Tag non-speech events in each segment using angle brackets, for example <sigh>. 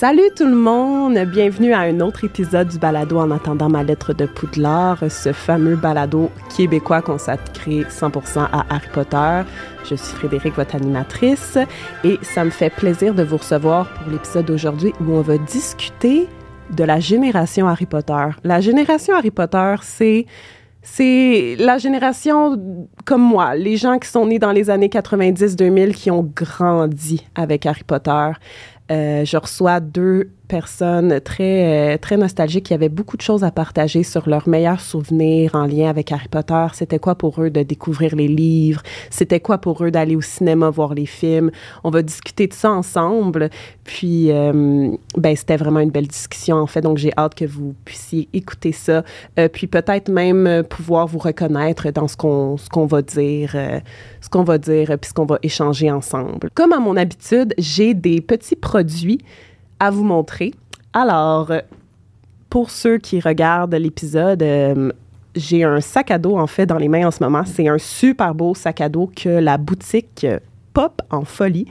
Salut tout le monde, bienvenue à un autre épisode du balado en attendant ma lettre de Poudlard, ce fameux balado québécois consacré 100% à Harry Potter. Je suis Frédéric, votre animatrice, et ça me fait plaisir de vous recevoir pour l'épisode d'aujourd'hui où on va discuter de la génération Harry Potter. La génération Harry Potter, c'est c'est la génération comme moi, les gens qui sont nés dans les années 90-2000 qui ont grandi avec Harry Potter. Euh, je reçois deux personnes très, euh, très nostalgiques qui avaient beaucoup de choses à partager sur leurs meilleurs souvenirs en lien avec Harry Potter. C'était quoi pour eux de découvrir les livres? C'était quoi pour eux d'aller au cinéma voir les films? On va discuter de ça ensemble. Puis, euh, ben, c'était vraiment une belle discussion, en fait. Donc, j'ai hâte que vous puissiez écouter ça. Euh, puis, peut-être même pouvoir vous reconnaître dans ce qu'on, ce qu'on va dire, ce qu'on va dire, puis ce qu'on va échanger ensemble. Comme à mon habitude, j'ai des petits produits à vous montrer. Alors, pour ceux qui regardent l'épisode, euh, j'ai un sac à dos en fait dans les mains en ce moment. C'est un super beau sac à dos que la boutique Pop en folie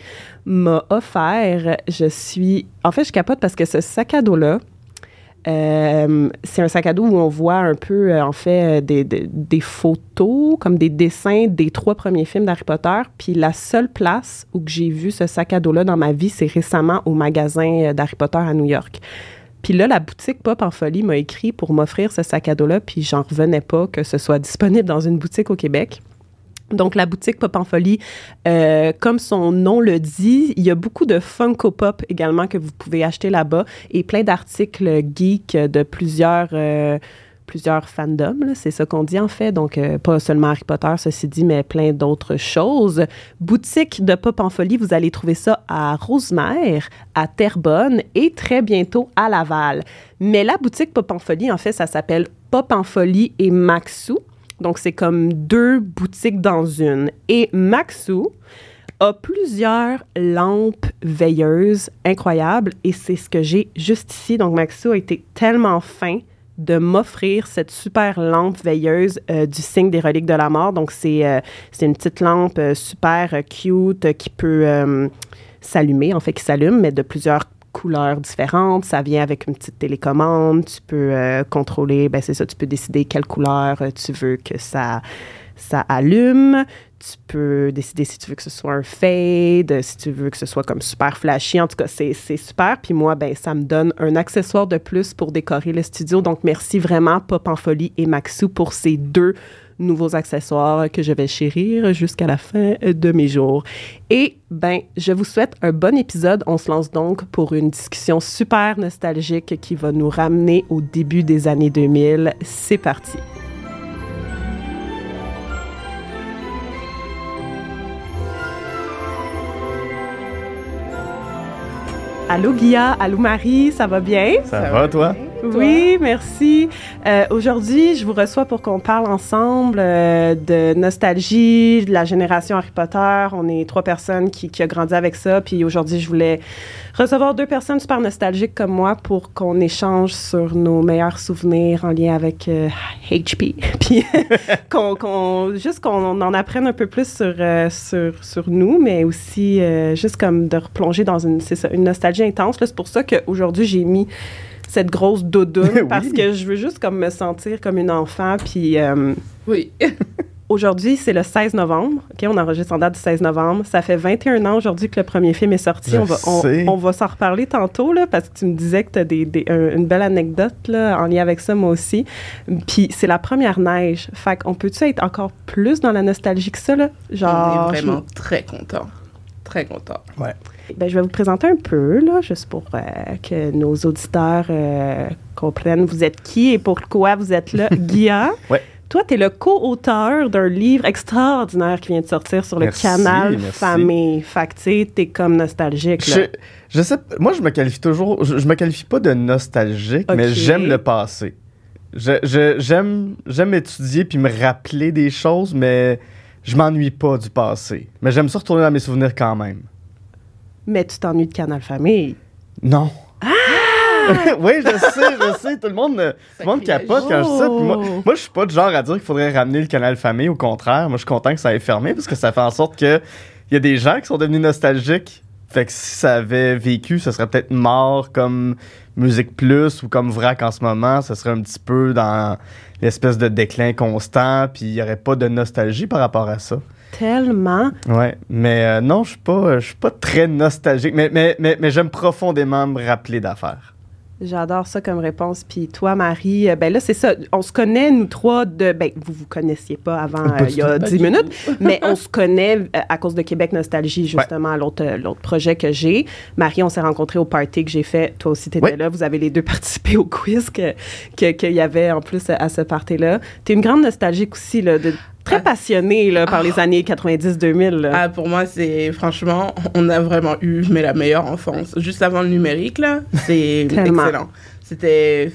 m'a offert. Je suis, en fait, je capote parce que ce sac à dos là, euh, c'est un sac à dos où on voit un peu, euh, en fait, des, des, photos, comme des dessins des trois premiers films d'Harry Potter. Puis la seule place où j'ai vu ce sac à dos-là dans ma vie, c'est récemment au magasin euh, d'Harry Potter à New York. Puis là, la boutique Pop en Folie m'a écrit pour m'offrir ce sac à dos-là, puis j'en revenais pas que ce soit <laughs> disponible dans une boutique au Québec. Donc, la boutique Pop en euh, comme son nom le dit, il y a beaucoup de Funko Pop également que vous pouvez acheter là-bas et plein d'articles geeks de plusieurs, euh, plusieurs fandoms, c'est ça qu'on dit en fait. Donc, euh, pas seulement Harry Potter, ceci dit, mais plein d'autres choses. Boutique de Pop en Folie, vous allez trouver ça à Rosemère, à Terrebonne et très bientôt à Laval. Mais la boutique Pop en Folie, en fait, ça s'appelle Pop en Folie et Maxou. Donc, c'est comme deux boutiques dans une. Et Maxou a plusieurs lampes veilleuses incroyables et c'est ce que j'ai juste ici. Donc, Maxou a été tellement fin de m'offrir cette super lampe veilleuse euh, du signe des reliques de la mort. Donc, c'est euh, une petite lampe euh, super cute qui peut s'allumer, en fait, qui s'allume, mais de plusieurs couleurs différentes. Ça vient avec une petite télécommande. Tu peux euh, contrôler, ben c'est ça, tu peux décider quelle couleur euh, tu veux que ça, ça allume. Tu peux décider si tu veux que ce soit un fade, si tu veux que ce soit comme super flashy. En tout cas, c'est super. Puis moi, ben ça me donne un accessoire de plus pour décorer le studio. Donc, merci vraiment Pop en Folie et Maxou pour ces deux nouveaux accessoires que je vais chérir jusqu'à la fin de mes jours. Et ben, je vous souhaite un bon épisode. On se lance donc pour une discussion super nostalgique qui va nous ramener au début des années 2000. C'est parti. Allô Guilla, allô Marie, ça va bien? Ça, va, toi? Oui, merci. Euh, Aujourd'hui, je vous reçois pour qu'on parle ensemble euh, de nostalgie, de la génération Harry Potter. On est trois personnes qui, qui ont grandi avec ça. Puis aujourd'hui, je voulais recevoir deux personnes super nostalgiques comme moi pour qu'on échange sur nos meilleurs souvenirs en lien avec euh, HP. <laughs> Puis <laughs> qu'on, juste qu'on en apprenne un peu plus sur, euh, sur, sur nous, mais aussi euh, juste comme de replonger dans une, ça, une nostalgie intense. c'est pour ça qu'aujourd'hui, j'ai mis cette grosse doudoune <laughs> parce que je veux juste comme me sentir comme une enfant puis euh, oui <laughs> Aujourd'hui, c'est le 16 novembre. OK, on enregistre en date du 16 novembre. Ça fait 21 ans aujourd'hui que le premier film est sorti. on va, on, va s'en reparler tantôt, là, parce que tu me disais que tu as des, des, une belle anecdote là, en lien avec ça, moi aussi. Puis c'est la première neige. Fait qu'on peut-tu être encore plus dans la nostalgie que ça? Là? Genre, on est vraiment très content. Très content. Ouais. Ben, je vais vous présenter un peu, là, juste pour euh, que nos auditeurs euh, comprennent vous êtes qui et pourquoi vous êtes là. <laughs> Guilla, ouais. toi, tu es le co-auteur d'un livre extraordinaire qui vient de sortir sur le canal merci. Famille. Fait que, tu es comme nostalgique. Là. Je, je, sais, moi, je me qualifie toujours, je, je me qualifie pas de nostalgique, okay. mais j'aime le passé. J'aime j'aime étudier puis me rappeler des choses, mais je m'ennuie pas du passé. Mais j'aime ça retourner dans mes souvenirs quand même. Mais tu t'ennuies de Canal Famille. Non. Ah! <laughs> oui, je sais, je sais. Tout le monde, tout le monde capote quand je dis ça. Moi, moi, je suis pas du genre à dire qu'il faudrait ramener le Canal Famille. Au contraire, moi, je suis content que ça ait fermé parce que ça fait en sorte que il y a des gens qui sont devenus nostalgiques Fait que si ça avait vécu, ça serait peut-être mort comme Musique Plus ou comme Vrac en ce moment. Ça serait un petit peu dans l'espèce de déclin constant, puis il n'y aurait pas de nostalgie par rapport à ça. Tellement. Ouais, mais euh, non, je suis pas, je suis pas très nostalgique, mais, mais, mais, mais j'aime profondément me rappeler d'affaires. J'adore ça comme réponse. Puis toi, Marie, euh, ben là, c'est ça. On se connaît, nous trois, de. Ben, vous vous connaissiez pas avant, euh, il y a dix minutes, mais on se connaît euh, à cause de Québec Nostalgie, justement, l'autre, l'autre projet que j'ai. Marie, on s'est rencontrés au party que j'ai fait. Toi aussi, tu étais là. Vous avez les deux <laughs> participé au quiz qu'il que, qu'il y avait en plus à ce party-là. Tu es une grande nostalgique aussi, là, de très passionné là, par les années 90-2000. Ah, pour moi, c'est franchement, on a vraiment eu mais la meilleure enfance. Juste avant le numérique, là, c'est <laughs> excellent. C'était.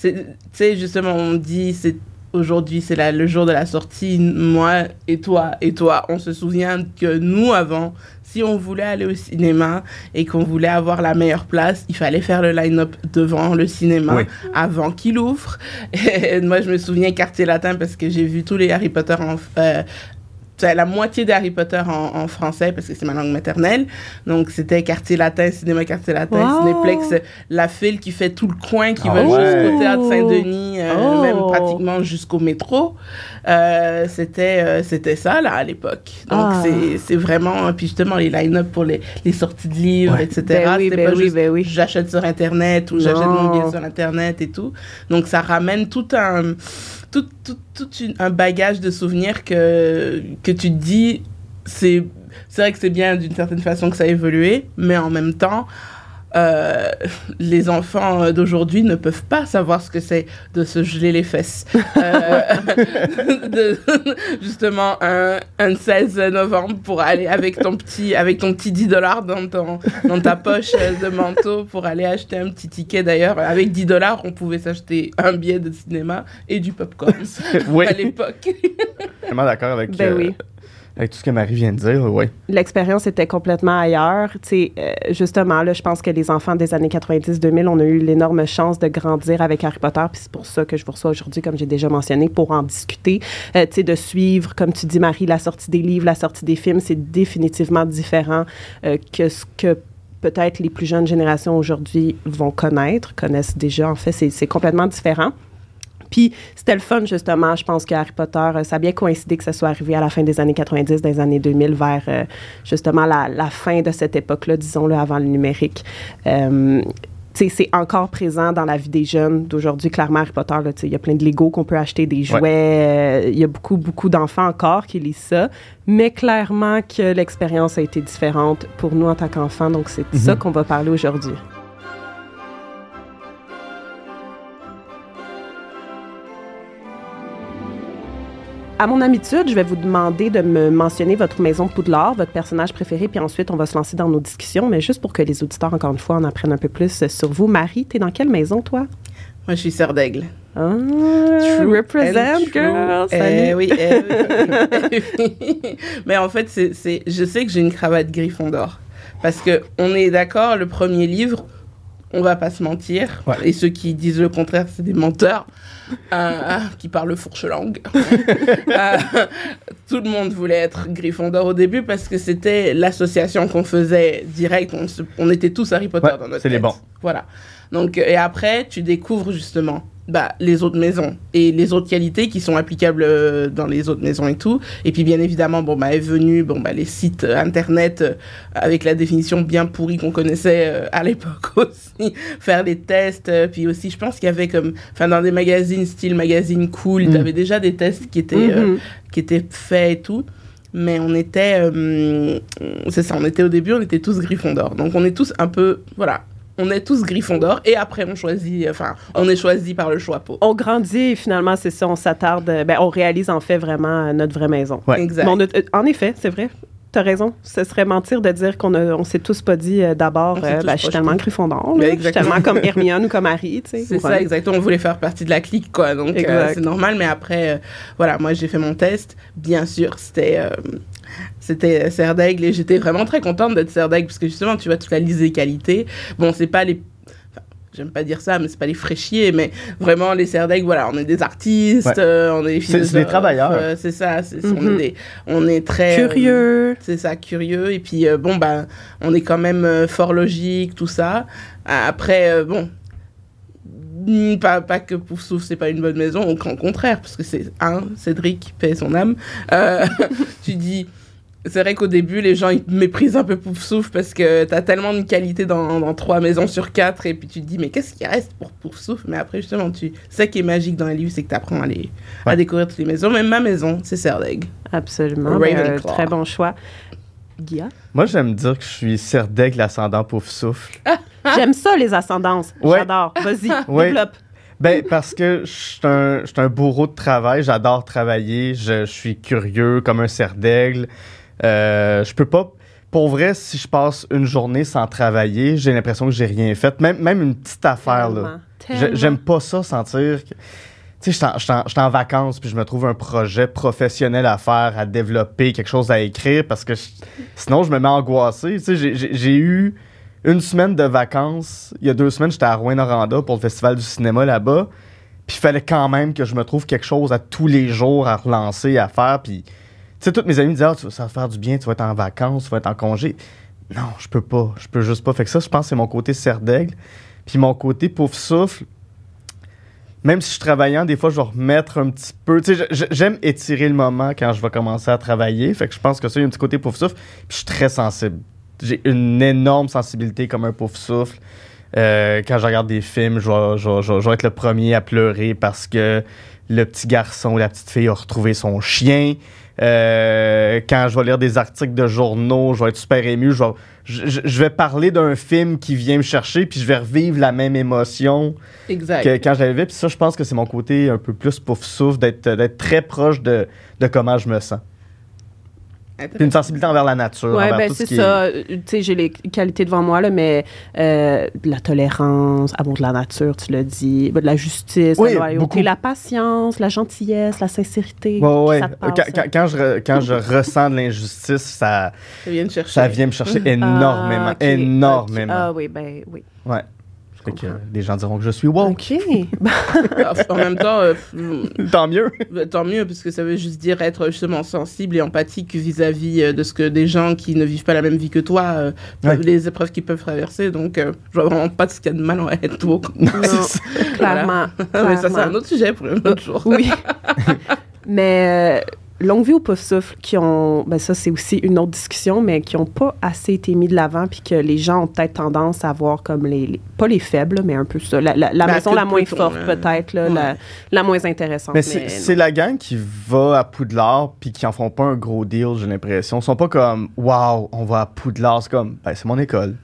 Tu sais, justement, on dit, c'est aujourd'hui, c'est le jour de la sortie. Moi et toi et toi, on se souvient que nous, avant, si on voulait aller au cinéma et qu'on voulait avoir la meilleure place, il fallait faire le line-up devant le cinéma avant qu'il ouvre. <laughs> Et moi, je me souviens Quartier Latin parce que j'ai vu tous les Harry Potter en, euh, la moitié d'Harry Potter en, français parce que c'est ma langue maternelle. Donc c'était quartier latin, cinéma quartier latin, cinéplex, la file qui fait tout le coin, qui ah va jusqu'au théâtre Saint-Denis, euh, oh. même pratiquement jusqu'au métro. Euh, c'était euh, c'était ça là à l'époque. Donc ah. c'est vraiment puis justement les line-up pour les, les, sorties de livres, etc. Ben oui, ben pas oui, ben oui. j'achète sur internet ou j'achète mon billet sur internet et tout. Donc ça ramène tout un tout, tout, tout un bagage de souvenirs que, que tu te dis, c'est vrai que c'est bien d'une certaine façon que ça a évolué, mais en même temps, euh, les enfants d'aujourd'hui ne peuvent pas savoir ce que c'est de se geler les fesses. Euh, <laughs> justement, un, 16 novembre pour aller avec ton petit, avec ton petit 10 dollars dans, dans ta poche de manteau pour aller acheter un petit ticket. D'ailleurs, avec 10 dollars, on pouvait s'acheter un billet de cinéma et du popcorn <laughs> oui. à l'époque. Vraiment d'accord avec ben, oui. Avec tout ce que Marie vient de dire, oui. L'expérience était complètement ailleurs. Tu euh, justement, là, je pense que les enfants des années 90-2000, on a eu l'énorme chance de grandir avec Harry Potter, puis c'est pour ça que je vous reçois aujourd'hui, comme j'ai déjà mentionné, pour en discuter. Euh, de suivre, comme tu dis, Marie, la sortie des livres, la sortie des films, c'est définitivement différent euh, que ce que peut-être les plus jeunes générations aujourd'hui vont connaître, connaissent déjà. En fait, c'est complètement différent. Puis c'était le fun, justement. Je pense que Harry Potter, euh, ça a bien coïncidé que ça soit arrivé à la fin des années 90, des années 2000, vers euh, justement la, la, fin de cette époque-là, disons-le, avant le numérique. Euh, c'est encore présent dans la vie des jeunes d'aujourd'hui. Clairement, Harry Potter, il y a plein de Lego qu'on peut acheter, des jouets. Il y a beaucoup, beaucoup d'enfants encore qui lisent ça. Mais clairement que l'expérience a été différente pour nous en tant qu'enfants. Donc, c'est de ça mhm. qu'on va parler aujourd'hui. À mon habitude, je vais vous demander de me mentionner votre maison Poudlard, votre personnage préféré, puis ensuite on va se lancer dans nos discussions. Mais juste pour que les auditeurs, encore une fois, en apprennent un peu plus sur vous. Marie, t'es dans quelle maison, toi? Moi, je suis sœur d'aigle. Ah, true represent, girl. Eh oui, eh <laughs> Mais en fait, c'est, je sais que j'ai une cravate griffon d'or. Parce que on est d'accord, le premier livre, on va pas se mentir. Et ceux qui disent le contraire, c'est des menteurs euh, qui parlent fourche-langue. <laughs> Euh, tout le monde voulait être Gryffondor au début parce que c'était l'association qu'on faisait direct. On, on, était tous Harry Potter dans notre C'est les bons. Voilà. Donc, et après, tu découvres justement bah, les autres maisons et les autres qualités qui sont applicables euh, dans les autres maisons et tout. Et puis bien évidemment, bon, bah, est venu bon, bah, les sites euh, internet euh, avec la définition bien pourrie qu'on connaissait à l'époque <laughs> aussi, faire des tests. puis aussi, je pense qu'il y avait comme, enfin dans des magazines style magazine cool, il y avait déjà des tests qui étaient, mm-hmm. qui étaient faits et tout mais on était c'est ça on était au début on était tous Gryffondor donc on est tous un peu voilà on est tous Gryffondor et après on choisit, enfin, on est choisi par le choix pot. On grandit et finalement, c'est ça, on s'attarde, ben, on réalise en fait vraiment notre vraie maison. Exact. en effet, c'est vrai. T'as raison. Ce serait mentir de dire qu'on ne on s'est tous pas dit euh, d'abord, euh, ben, je suis tellement Gryffondor, je suis tellement comme Hermione ou comme Harry, tu sais. C'est ça, exactement. On voulait faire partie de la clique, quoi. Donc, euh, c'est normal. Mais après, voilà, moi, j'ai fait mon test. Bien sûr, c'était c'était Serre d'Aigle et j'étais vraiment très contente d'être Serre d'Aigle parce que justement, tu vois toute la qualités. Bon, c'est pas les j'aime pas dire ça, mais c'est pas les fraîchiers, mais vraiment les Serdeg, voilà, on est des artistes, euh, on est des C'est des travailleurs. Euh, c'est ça, c'est, on, est mhm. on est très. Curieux. c'est ça, curieux. Et puis, bon, bah, on est quand même fort logique, tout ça. Après, bon. Pas, pas que Pouf c'est pas une bonne maison, au contraire, parce que c'est un, Cédric, paie son âme. <laughs> tu dis, c'est vrai qu'au début, les gens ils méprisent un peu Pouf parce que t'as tellement de qualité dans, dans, trois maisons sur quatre et puis tu te dis mais qu'est-ce qui reste pour Pouf Mais après justement, tu ça qui est magique dans les livres, c'est que t'apprends à, les, à découvrir toutes les maisons. Même ma maison, c'est Serdeg. Absolument. Ben, très bon choix. Guilla? Moi, j'aime dire que je suis Serdeg, l'ascendant Pouf Souffle. <laughs> J'aime ça, les ascendances. J'adore. Vas-y, <laughs> développe. Ben, parce que je suis un, un, bourreau de travail. J'adore travailler. Je, je, suis curieux comme un cerf d'aigle. Euh, je peux pas. Pour vrai, si je passe une journée sans travailler, j'ai l'impression que j'ai rien fait. Même, même une petite affaire, là. J'aime pas ça, sentir que. Tu sais, je suis en, vacances, puis je me trouve un projet professionnel à faire, à développer, quelque chose à écrire, parce que sinon, je me mets angoissé. Tu sais, j'ai eu une semaine de vacances. Il y a deux semaines, j'étais à Rouen-Noranda pour le Festival du cinéma là-bas. Puis il fallait quand même que je me trouve quelque chose à tous les jours à relancer, à faire. Puis sais, tous mes amis me disaient, ah, ça va faire du bien, tu vas être en vacances, tu vas être en congé. Non, je peux pas. Je peux juste pas. Fait que ça, je pense que c'est mon côté serre d'aigle. Puis mon côté pouf souffle, même si je suis travaillant, des fois, je vais remettre un petit peu. Tu sais, j'aime étirer le moment quand je vais commencer à travailler. Fait que je pense que ça, il y a un petit côté pouf souffle. Puis je suis très sensible. J'ai une énorme sensibilité comme un pouf souffle. Euh, quand je regarde des films, je vais, être le premier à pleurer parce que le petit garçon ou la petite fille a retrouvé son chien. Euh, quand je vais lire des articles de journaux, je vais être super ému. Je vais, parler d'un film qui vient me chercher, puis je vais revivre la même émotion que quand je l'avais. Puis ça, je pense que c'est mon côté un peu plus pouf souffle, d'être très proche de comment je me sens une sensibilité envers la nature. Oui, ben c'est ça. Tu sais, j'ai les qualités devant moi, là, mais euh, la tolérance, amour de la nature, tu l'as dit, ben, de la justice, la loyauté, la patience, la gentillesse, la sincérité. Oui, oui. Quand, je, quand je ressens de l'injustice, ça, ça vient me chercher, ça vient me chercher énormément. Ah, énormément. Ah oui, ben oui. Ouais. Fait que les gens diront que je suis woke. OK. <laughs> en même temps, euh, tant mieux. Tant mieux, parce que ça veut juste dire être justement sensible et empathique vis-à-vis euh, de ce que des gens qui ne vivent pas la même vie que toi, euh, les épreuves qu'ils peuvent traverser. Donc, je vois vraiment pas ce qu'il y a de mal à être woke. <laughs> Non, clairement. <laughs> Mais ça, c'est un autre sujet pour un autre jour. oui. Mais Longue vie au pouf souffle qui ont, ben ça c'est aussi une autre discussion, mais qui n'ont pas assez été mis de l'avant, puis que les gens ont peut-être tendance à voir comme les, pas les faibles, mais un peu ça, la, la, maison la moins forte peut-être, la, la, moins intéressante. Mais, c'est la gang qui va à Poudlard, puis qui en font pas un gros deal, j'ai l'impression. Ils sont pas comme, waouh, on va à Poudlard, c'est comme, ben c'est mon école.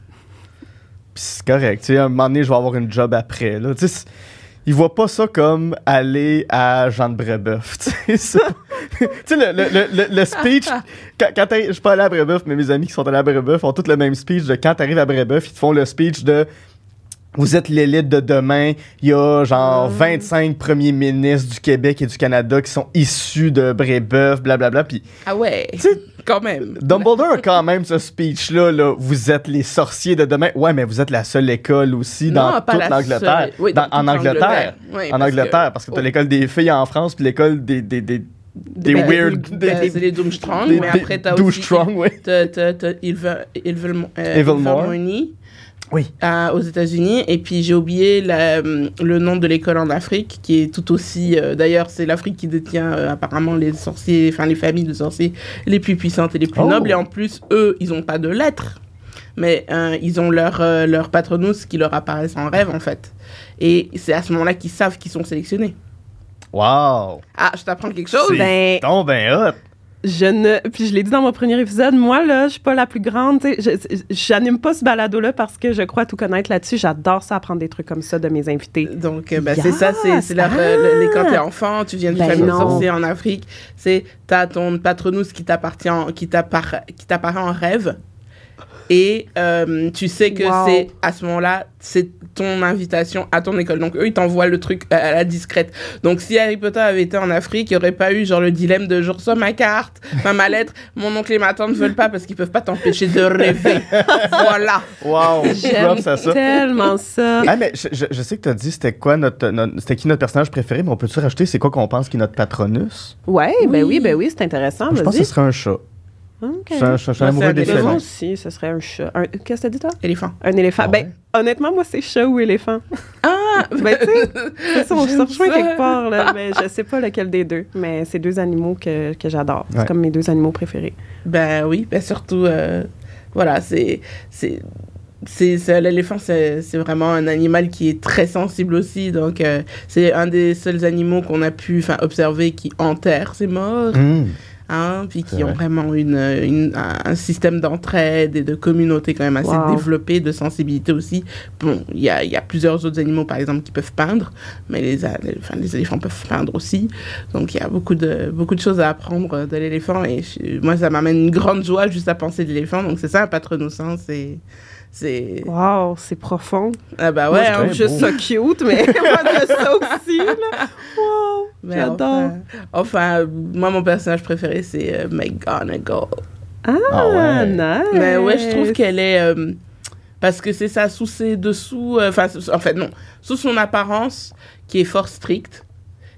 Puis c'est correct, tu sais, à un moment donné, je vais avoir une job après, là. Tu sais, ils voient pas ça comme aller à Jean de Brébeuf. <laughs> tu sais, <laughs> le, le, le, speech, quand, quand je suis pas allé à Brébeuf, mais mes amis qui sont allés à Brébeuf ont tous le même speech de quand t'arrives à Brébeuf, ils te font le speech de vous êtes l'élite de demain. Il y a genre 25 mm. premiers ministres du Québec et du Canada qui sont issus de Brébeuf, blablabla. Puis, ah ouais, quand même. Dumbledore a quand même ce speech-là. Là, vous êtes les sorciers de demain. Ouais, mais vous êtes la seule école aussi dans toute l'Angleterre. Oui, en Angleterre. en Angleterre, parce que t'as l'école des filles en France puis l'école des, des, des des ben, weird. Ben, c'est les Doomstrong, mais après, t'as aussi. Strong, oui. T'as Ilvermorny. Euh, oui. aux États-Unis. Et puis j'ai oublié le nom de l'école en Afrique, qui est tout aussi. Euh, d'ailleurs, c'est l'Afrique qui détient euh, apparemment les sorciers, enfin les familles de sorciers les plus puissantes et les plus oh. nobles. Et en plus, eux, ils n'ont pas de lettres, mais euh, ils ont leur, leur patronus qui leur apparaissent en rêve, en fait. Et c'est à ce moment-là qu'ils savent qu'ils sont sélectionnés. Wow! Ah, je t'apprends quelque chose? C'est ben, ben hot! Je ne. Puis je l'ai dit dans mon premier épisode, moi, là, je suis pas la plus grande. Je n'anime pas ce balado-là parce que je crois tout connaître là-dessus. J'adore ça, apprendre des trucs comme ça de mes invités. Donc, euh, ben, c'est ça, c'est ah! les, quand t'es enfant, tu viens de ben famille sorcière en Afrique, c'est t'as ton patronus qui t'appartient, qui t'apparaît en rêve. Et euh, tu sais que c'est à ce moment-là, c'est ton invitation à ton école. Donc eux, ils t'envoient le truc à la discrète. Donc si Harry Potter avait été en Afrique, il n'y aurait pas eu genre le dilemme de je reçois ma carte, ma lettre, <laughs> mon oncle et ma tante ne veulent pas parce qu'ils peuvent pas t'empêcher de rêver. <laughs> voilà. Wow, j'aime tellement ça. Ah, mais je, je, sais que tu as dit c'était quoi notre, c'était qui notre personnage préféré, mais on peut-tu rajouter c'est quoi qu'on pense qui est notre patronus? Ouais, oui. ben oui, ben oui, c'est intéressant. Je pense que ce serait un chat. Okay. Je suis un amoureux des Moi aussi, ce serait un chat. Qu'est-ce que t'as dit, toi? Éléphant. Un éléphant. Ah ben, honnêtement, moi, c'est chat ou éléphant. Ah! <laughs> ben, tu sais, on se rejoint quelque part, là. Mais je sais pas lequel des deux. Mais c'est deux animaux que, que j'adore. C'est comme mes deux animaux préférés. Ben oui, ben surtout, euh, voilà, c'est. c'est l'éléphant, c'est vraiment un animal qui est très sensible aussi. Donc, euh, c'est un des seuls animaux qu'on a pu observer qui enterre ses morts. Mmh. Hein, puis qui ont vraiment une, un système d'entraide et de communauté quand même assez développé, de sensibilité aussi. Bon, il y a, y a, plusieurs autres animaux, par exemple, qui peuvent peindre, mais les, enfin, les éléphants peuvent peindre aussi. Donc, il y a beaucoup de, beaucoup de choses à apprendre de l'éléphant. Et moi, ça m'amène une grande joie juste à penser de l'éléphant. Donc, c'est ça, un patronus, c'est... C'est. Wow, c'est profond. Ah bah ouais, hein, juste ça cute, mais <laughs> ça aussi, là. Wow, <laughs> j'adore. Enfin, moi, mon personnage préféré, c'est euh, McGonagall. Ah, ah ouais. nice. Mais ouais, je trouve qu'elle est. Euh, parce que c'est ça, sous ses dessous. Euh, enfin, en fait, non. Sous son apparence, qui est fort stricte,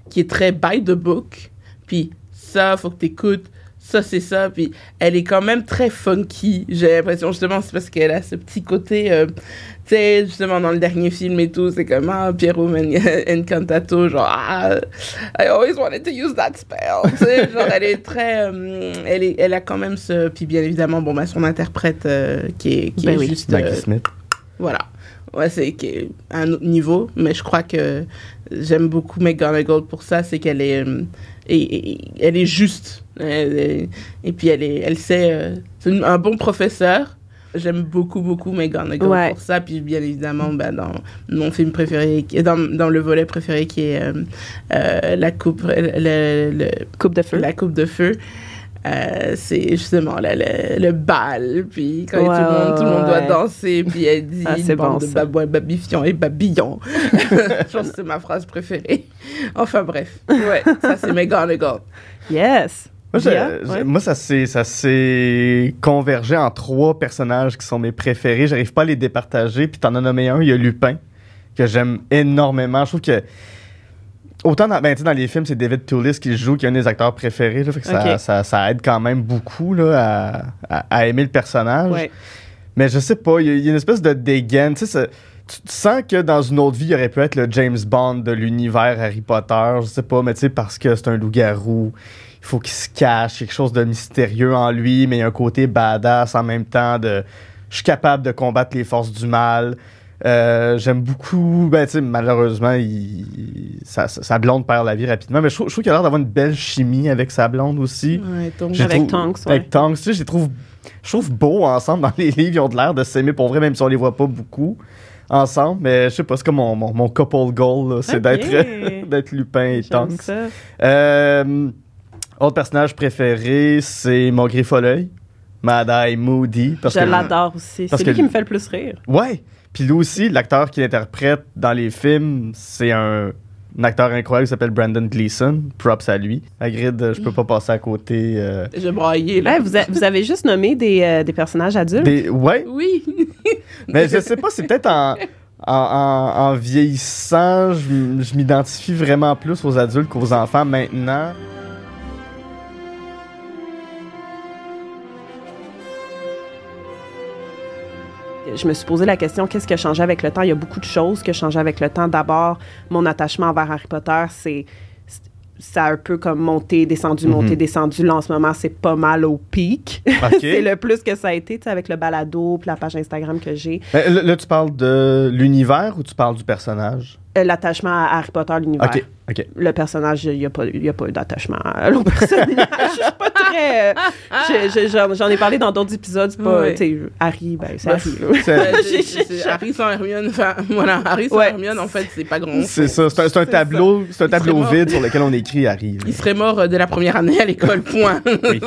qui est très by the book. Puis ça, faut que t'écoutes ça c'est ça puis elle est quand même très funky j'ai l'impression justement c'est parce qu'elle a ce petit côté euh, tu sais justement dans le dernier film et tout c'est comme ah Piero <laughs> Encantato genre ah I always wanted to use that spell tu sais <laughs> genre elle est très euh, elle est elle a quand même ce puis bien évidemment bon bah son interprète euh, qui est qui ben est juste Smith. voilà ouais c'est un autre niveau mais je crois que j'aime beaucoup McGonagall pour ça c'est qu'elle est et, elle est juste. Et puis elle, est, elle sait. Euh, c'est un bon professeur. J'aime beaucoup, beaucoup McGonagall pour ça. Puis bien évidemment, ben, dans mon film préféré, dans, dans le volet préféré qui est euh, euh, la coupe, le, coupe de feu. La coupe de feu. c'est justement le, le, bal, puis quand tout, le monde, tout le monde doit danser, puis elle dit <laughs> ah, une bande de babouins babifiants et babillons. <laughs> Je pense que c'est ma phrase préférée. Enfin bref, ouais, ça c'est McGonagall. Yes. Moi, ça s'est convergé en trois personnages qui sont mes préférés. J'arrive pas à les départager. Puis t'en as nommé un, il y a Lupin, que j'aime énormément. Je trouve que Autant dans, ben, dans les films, c'est David Toulis qui joue, qui est un des acteurs préférés. Là, fait que ça, ça, aide quand même beaucoup là, à, à, aimer le personnage. Mais je sais pas, il y, a une espèce de dégaine. Tu, sais, tu sens que dans une autre vie, il aurait pu être le James Bond de l'univers Harry Potter. Je sais pas, mais tu sais, parce que c'est un loup-garou. Il faut qu'il se cache, quelque chose de mystérieux en lui, mais il y a un côté badass en même temps de je suis capable de combattre les forces du mal. Euh, j'aime beaucoup, ben, malheureusement, il, sa, blonde perd la vie rapidement, mais je, trouve, qu'il a l'air d'avoir une belle chimie avec sa blonde aussi. avec Tonks. Avec Tonks, je les trouve, je trouve beaux ensemble dans les livres. Ils ont de l'air de s'aimer pour vrai, même si on les voit pas beaucoup ensemble. Mais je sais pas, c'est comme mon, mon, couple goal, c'est d'être, <laughs> d'être Lupin et Tonks. Euh, autre personnage préféré, c'est mon Griffoleuil. Madai Moody. Parce je l'adore aussi. C'est lui qui me fait le plus rire. Ouais. Puis lui aussi, l'acteur qui l'interprète dans les films, c'est un, acteur incroyable qui s'appelle Brandon Gleeson. Props à lui. Agrid, je peux pas passer à côté. Euh... J'ai braillé, là. vous, vous, avez juste nommé des, euh, des personnages adultes? Des... Ouais. Oui. <laughs> Mais je sais pas, c'est peut-être en, en, en, vieillissant, je, je m'identifie vraiment plus aux adultes qu'aux enfants maintenant. Je me suis posé la question qu'est-ce qui a changé avec le temps? Il y a beaucoup de choses qui ont changé avec le temps. D'abord, mon attachement envers Harry Potter, c'est ça a un peu comme monté, descendu, mhm. monté, descendu. Là, en ce moment, c'est pas mal au pic. <laughs> c'est le plus que ça a été, avec le balado puis la page Instagram que j'ai. Là, tu parles de l'univers ou tu parles du personnage? L'attachement à Harry Potter, l'univers. OK, OK. Le personnage, il n'y a pas, y a pas d'attachement à l'autre personnage. <laughs> je suis pas très... euh, J'en ai parlé dans d'autres épisodes. C'est pas... Tu Harry, ben, c'est. Harry. C'est- <laughs> c'est Harry sans Hermione, <laughs> voilà, Harry sans Ouais. Hermione, en fait, c'est pas grand. C'est ça, c'est un, tableau, c'est un tableau vide sur lequel on écrit Harry. Il serait mort euh, dès la première année à l'école, point. Oui.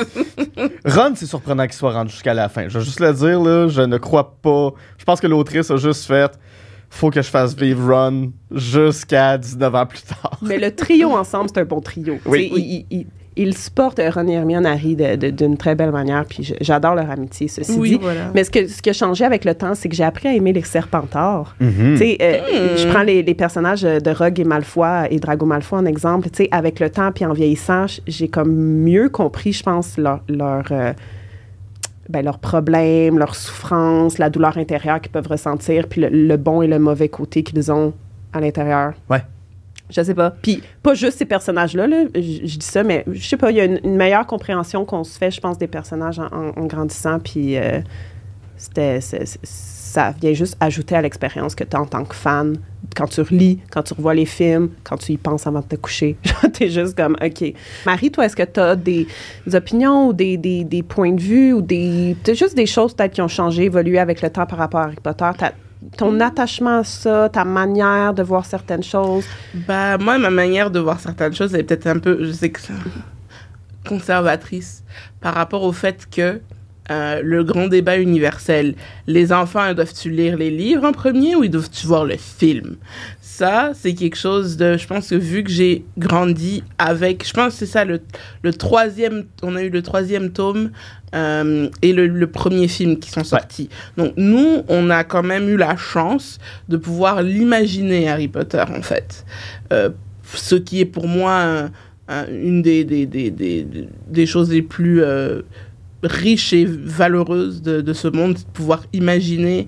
Ron, c'est surprenant qu'il soit rendu jusqu'à la fin. Je vais juste le dire, là, je ne crois pas. Je pense que l'autrice a juste fait faut que je fasse vivre Ron jusqu'à 19 ans plus tard. Mais le trio ensemble, c'est un bon trio. Oui. Ils, ils- ils supportent Ron et Hermione Harry d'une très belle manière, puis j'adore leur amitié, ceci Oui, dit. voilà. Mais ce, que, ce qui a changé avec le temps, c'est que j'ai appris à aimer les Serpentards. Mhm. Tu sais, euh, Mm. je prends les, les personnages de Rogue et Malfoy et Drago Malfoy en exemple. Tu sais, avec le temps puis en vieillissant, j'ai comme mieux compris, je pense, leur, leur, euh, ben, leurs problèmes, leurs souffrances, la douleur intérieure qu'ils peuvent ressentir, puis le, le bon et le mauvais côté qu'ils ont à l'intérieur. Ouais. Je sais pas. Puis pas juste ces personnages-là, là, je, dis ça, mais je sais pas, il y a une, une meilleure compréhension qu'on se fait, je pense, des personnages en, en- en grandissant, puis euh, c'était, ça vient juste ajouter à l'expérience que tu as en tant que fan. Quand tu relis, quand tu revois les films, quand tu y penses avant de te coucher, <laughs> t'es juste comme, OK. Marie, toi, est-ce que tu as des, des opinions ou des, des, des points de vue ou des... juste des choses peut-être qui ont changé, évolué avec le temps par rapport à Harry Potter? Ton attachement à ça, ta manière de voir certaines choses? Bah, moi, ma manière de voir certaines choses, est peut-être un peu, je sais que c'est conservatrice par rapport au fait que euh, le grand débat universel, les enfants, doivent-tu lire les livres en premier ou ils doivent-tu voir le film? Ça, c'est quelque chose de, je pense que vu que j'ai grandi avec, je pense que c'est ça, le, le troisième, on a eu le troisième tome euh, et le, le premier film qui sont sortis. Donc nous, on a quand même eu la chance de pouvoir l'imaginer Harry Potter en fait. Euh, ce qui est pour moi un- un- une des, des, des, des, des choses les plus riches et valeureuses de, ce monde, de pouvoir imaginer.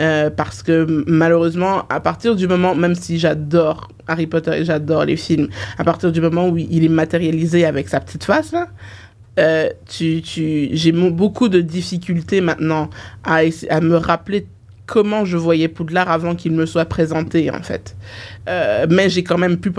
euh, parce que malheureusement, à partir du moment, même si j'adore Harry Potter et j'adore les films, à partir du moment où il est matérialisé avec sa petite face, euh, tu, tu, j'ai beaucoup de difficultés maintenant à, à me rappeler comment je voyais Poudlard avant qu'il me soit présenté, en fait. Euh, mais j'ai quand même pu,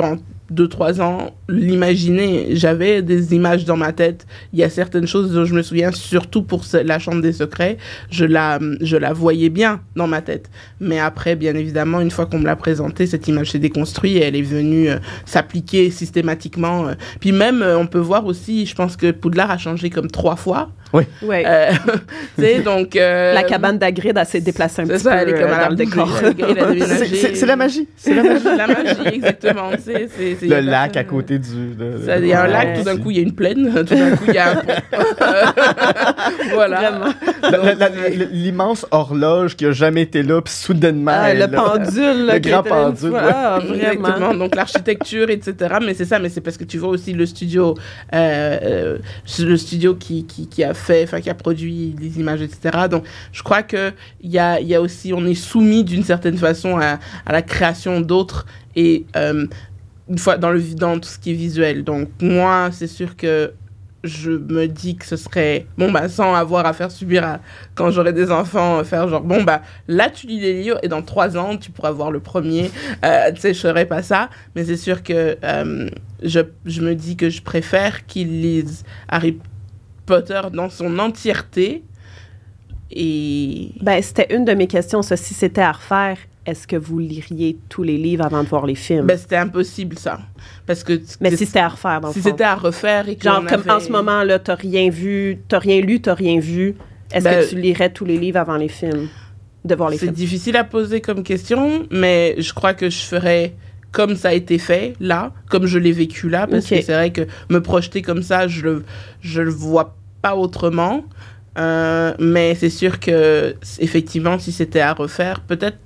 pendant 2-3 ans, l'imaginer. J'avais des images dans ma tête. Il y a certaines choses dont je me souviens, surtout pour la Chambre des Secrets. Je la, je la voyais bien dans ma tête. Mais après, bien évidemment, une fois qu'on me l'a présentée, cette image s'est déconstruite et elle est venue euh, s'appliquer systématiquement. euh. Puis même, euh, on peut voir aussi, je pense que Poudlard a changé comme trois fois. Oui. <laughs> Euh, <laughs> tu sais, donc... euh, la cabane d'Agrid, elle s'est déplacée un c'est petit ça, peu elle est euh, comme dans le décor. <laughs> C'est- la magie. C'est la magie. la magie, exactement. Le lac à côté du. Il y a un lac, tout d'un coup, il y a une plaine, tout d'un coup, il y a un pont. voilà. L'immense horloge qui a jamais été là, puis soudainement. Ah, elle le pendule, Le grand pendule, ouais. Ah, vraiment. Exactement, donc l'architecture, etc. Mais c'est ça, mais c'est parce que tu vois aussi le studio, euh, euh, le studio qui, qui, qui a fait, enfin qui a produit les images, etc. Donc je crois que il y a, y a aussi, on est soumis d'une certaine façon à, la création d'autres et euh, une fois dans le dans tout ce qui est visuel. Donc moi, c'est sûr que je me dis que ce serait bon bah sans avoir à faire subir à, quand j'aurai des enfants euh, faire genre bon bah là tu lis les livres et dans trois ans tu pourras voir le premier euh, tu sais je ferai pas ça mais c'est sûr que je, je me dis que je préfère qu'ils lisent Harry Potter dans son entièreté et Ben, c'était une de mes questions, ça. Si c'était à refaire, est-ce que vous liriez tous les livres avant de voir les films? ben, c'était impossible ça parce que Mais si c'était à refaire, dans si c'était à refaire et que Genre, comme en ce moment, là, t'as rien vu, t'as rien lu, t'as rien vu. Est-ce Ben, que tu lirais tous les livres avant les films? De voir les C'est films? difficile à poser comme question, mais je crois que je ferais comme ça a été fait là, comme je l'ai vécu là, parce que c'est vrai que me projeter comme ça, je le, je le vois pas autrement. Euh, mais c'est sûr que effectivement, si c'était à refaire, peut-être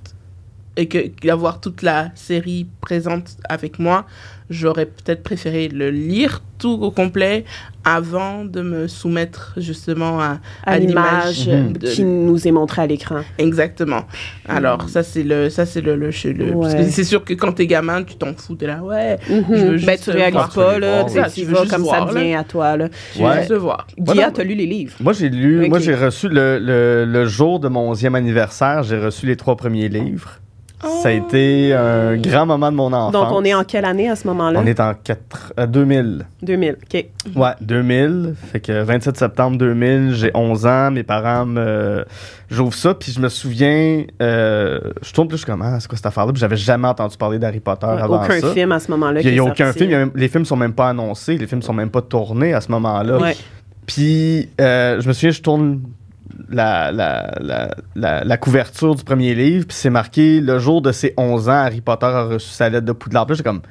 et que d'avoir toute la série présente avec moi, j'aurais peut-être préféré le lire tout au complet avant de me soumettre justement à, à l'image Mhm. de- qui nous est montrée à l'écran. Exactement. Alors, ça, c'est le. Ça, c'est le. le, le- Ouais. c'est sûr que quand t'es gamin, tu t'en fous, t'es là, ouais. Je veux juste Ben, tu réalises voir. pas, là. veux Tu tu veux vas juste comme voir, ça vient à toi, là. Tu veux Ouais. juste le voir. Guilla, t'as lu les livres? Moi, j'ai lu. Moi, Ok. j'ai reçu le, le, le jour de mon 11e anniversaire, j'ai reçu les trois premiers livres. Ça a été un grand moment de mon enfance. Donc, on est en quelle année à ce moment-là? On est en 4, 2000. 2000, OK. Ouais, 2000. Fait que 27 septembre 2000, j'ai 11 ans. Mes parents me. J'ouvre ça, puis je me souviens. Euh, je tourne plus, comme, ah, c'est quoi cette affaire-là? Puis j'avais jamais entendu parler d'Harry Potter avant aucun ça. Aucun film à ce moment-là. Il n'y a, aucun film. les films sont même pas annoncés. Les films sont même pas tournés à ce moment-là. Ouais. Puis euh, je me souviens, je tourne la, la, la, la, couverture du premier livre, puis c'est marqué le jour de ses 11 ans, Harry Potter a reçu sa lettre de Poudlard. Puis j'ai comme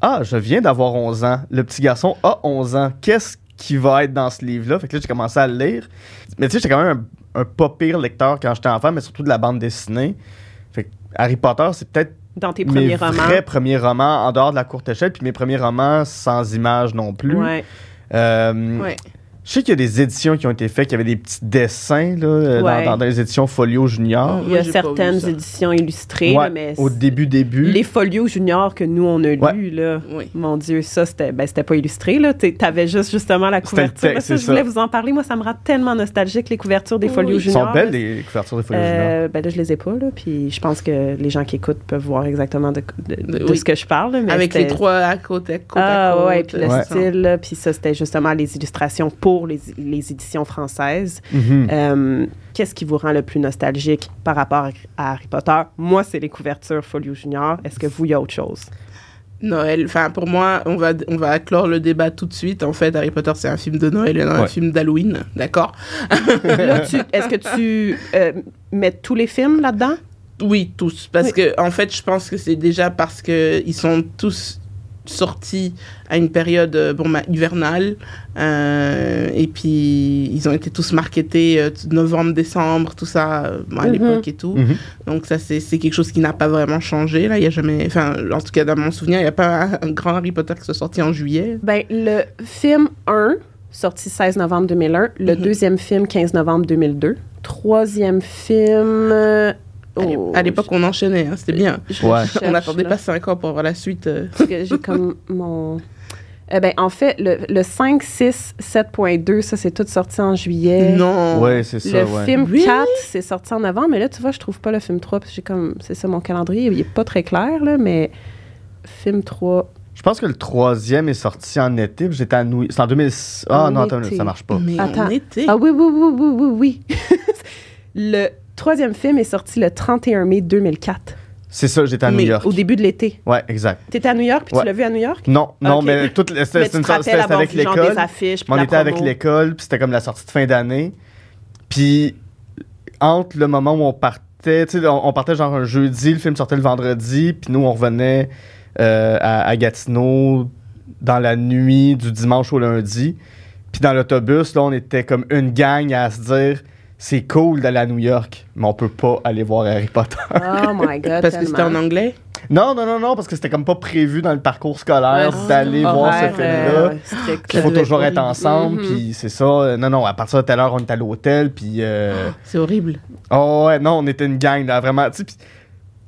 Ah, je viens d'avoir 11 ans. Le petit garçon a 11 ans. Qu'est-ce qui va être dans ce livre-là? Fait que là, j'ai commencé à le lire. Mais tu sais, j'étais quand même un, pas pire lecteur quand j'étais enfant, mais surtout de la bande dessinée. Fait que Harry Potter, c'est peut-être dans tes premiers mes romans. vrais premiers romans en dehors de la courte échelle, puis mes premiers romans sans images non plus. Ouais. Euh, ouais. Je sais qu'il y a des éditions qui ont été faites, qu'il y avait des petits dessins là, euh, Ouais. dans, dans les éditions Folio Junior. Il y a Moi, certaines éditions illustrées, Ouais, là, mais au début, début. les folios juniors que nous, on a Ouais. lus, là, Oui. mon Dieu, ça, c'était ben, c'était pas illustré. là. Tu avais juste justement la couverture. texte, ça, je voulais ça. vous en parler. Moi, ça me rend tellement nostalgique, les couvertures des Oui. folios Ils sont belles, là. les couvertures des Folio Junior. Euh, ben là, je les ai pas, là. Puis je pense que les gens qui écoutent peuvent voir exactement de, de- de Oui. ce que je parle. mais Avec les trois à côté, côte à Ah côte. ouais, puis le Ouais. style, là, puis ça, c'était justement les illustrations pour les, les éditions françaises. Mhm. Euh, Qu'est-ce qui vous rend le plus nostalgique par rapport à Harry Potter? Moi, c'est les couvertures Folio Junior. Est-ce que vous, il y a autre chose? Noël. Enfin, pour moi, on va, on va clore le débat tout de suite. En fait, Harry Potter, c'est un film de Noël et non un film d'Halloween. D'accord? Là, tu- est-ce que tu euh, mets tous les films là-dedans? Oui, tous. Parce Oui. que, en fait, je pense que c'est déjà parce que ils sont tous sortis à une période euh, bon, bah, hivernale. Euh, et puis, ils ont été tous marketés euh, novembre, décembre, tout ça, euh, bon, à Mhm. l'époque et tout. Mhm. Donc, ça, c'est c'est quelque chose qui n'a pas vraiment changé. Là, il y a jamais. Enfin, en tout cas, dans mon souvenir, il n'y a pas un, un grand Harry Potter qui soit sorti en juillet. Ben, le film 1, sorti 16 novembre 2001. Le Mhm. deuxième film, 15 novembre 2002. Troisième film... euh, À oh, à l'époque, on enchaînait, hein, c'était bien. je- je Ouais. on n'attendait pas 5 ans pour voir la suite. euh. Parce que j'ai comme <laughs> mon... Eh ben, en fait, le, le 5, 6, 7.2, ça, c'est tout sorti en juillet. Non. Ouais, c'est ça. Le ouais. film Really? 4, c'est sorti en novembre, mais là, tu vois, je trouve pas le film 3, parce que j'ai comme... C'est ça, mon calendrier, il est pas très clair, là, mais... Film 3... Je pense que le troisième est sorti en été. J'étais à New C'est en 2006. Ah En non, attends, été. ça marche pas. Mais Attends. on était. Ah oui, oui, oui, oui, oui, oui. <laughs> le troisième film est sorti le 31 mai 2004. C'est ça, j'étais à New Mais York. Au début de l'été. Ouais, exact. T'étais à New York, puis Ouais. tu l'as vu à New York? Non, non, Ok. mais toute, c'était, avec l'école. On était avec l'école, puis c'était comme la sortie de fin d'année. Puis entre le moment où on partait, tu sais, on, on partait genre un jeudi, le film sortait le vendredi, puis nous on revenait euh, à, à Gatineau dans la nuit du dimanche au lundi. Puis dans l'autobus, là, on était comme une gang à se dire c'est cool d'aller à New York, mais on peut pas aller voir Harry Potter. Oh my God, <laughs> Parce que c'était en anglais? non, non, non, non, parce que c'était comme pas prévu dans le parcours scolaire Ouais, d'aller voir ce film-là. euh, qu'il faut toujours être horrible. ensemble, Mhm. puis c'est ça. Non, non, à partir de telle heure, on est à l'hôtel, puis... Euh... C'est horrible. Oh ouais, non, on était une gang, là, vraiment, tu sais,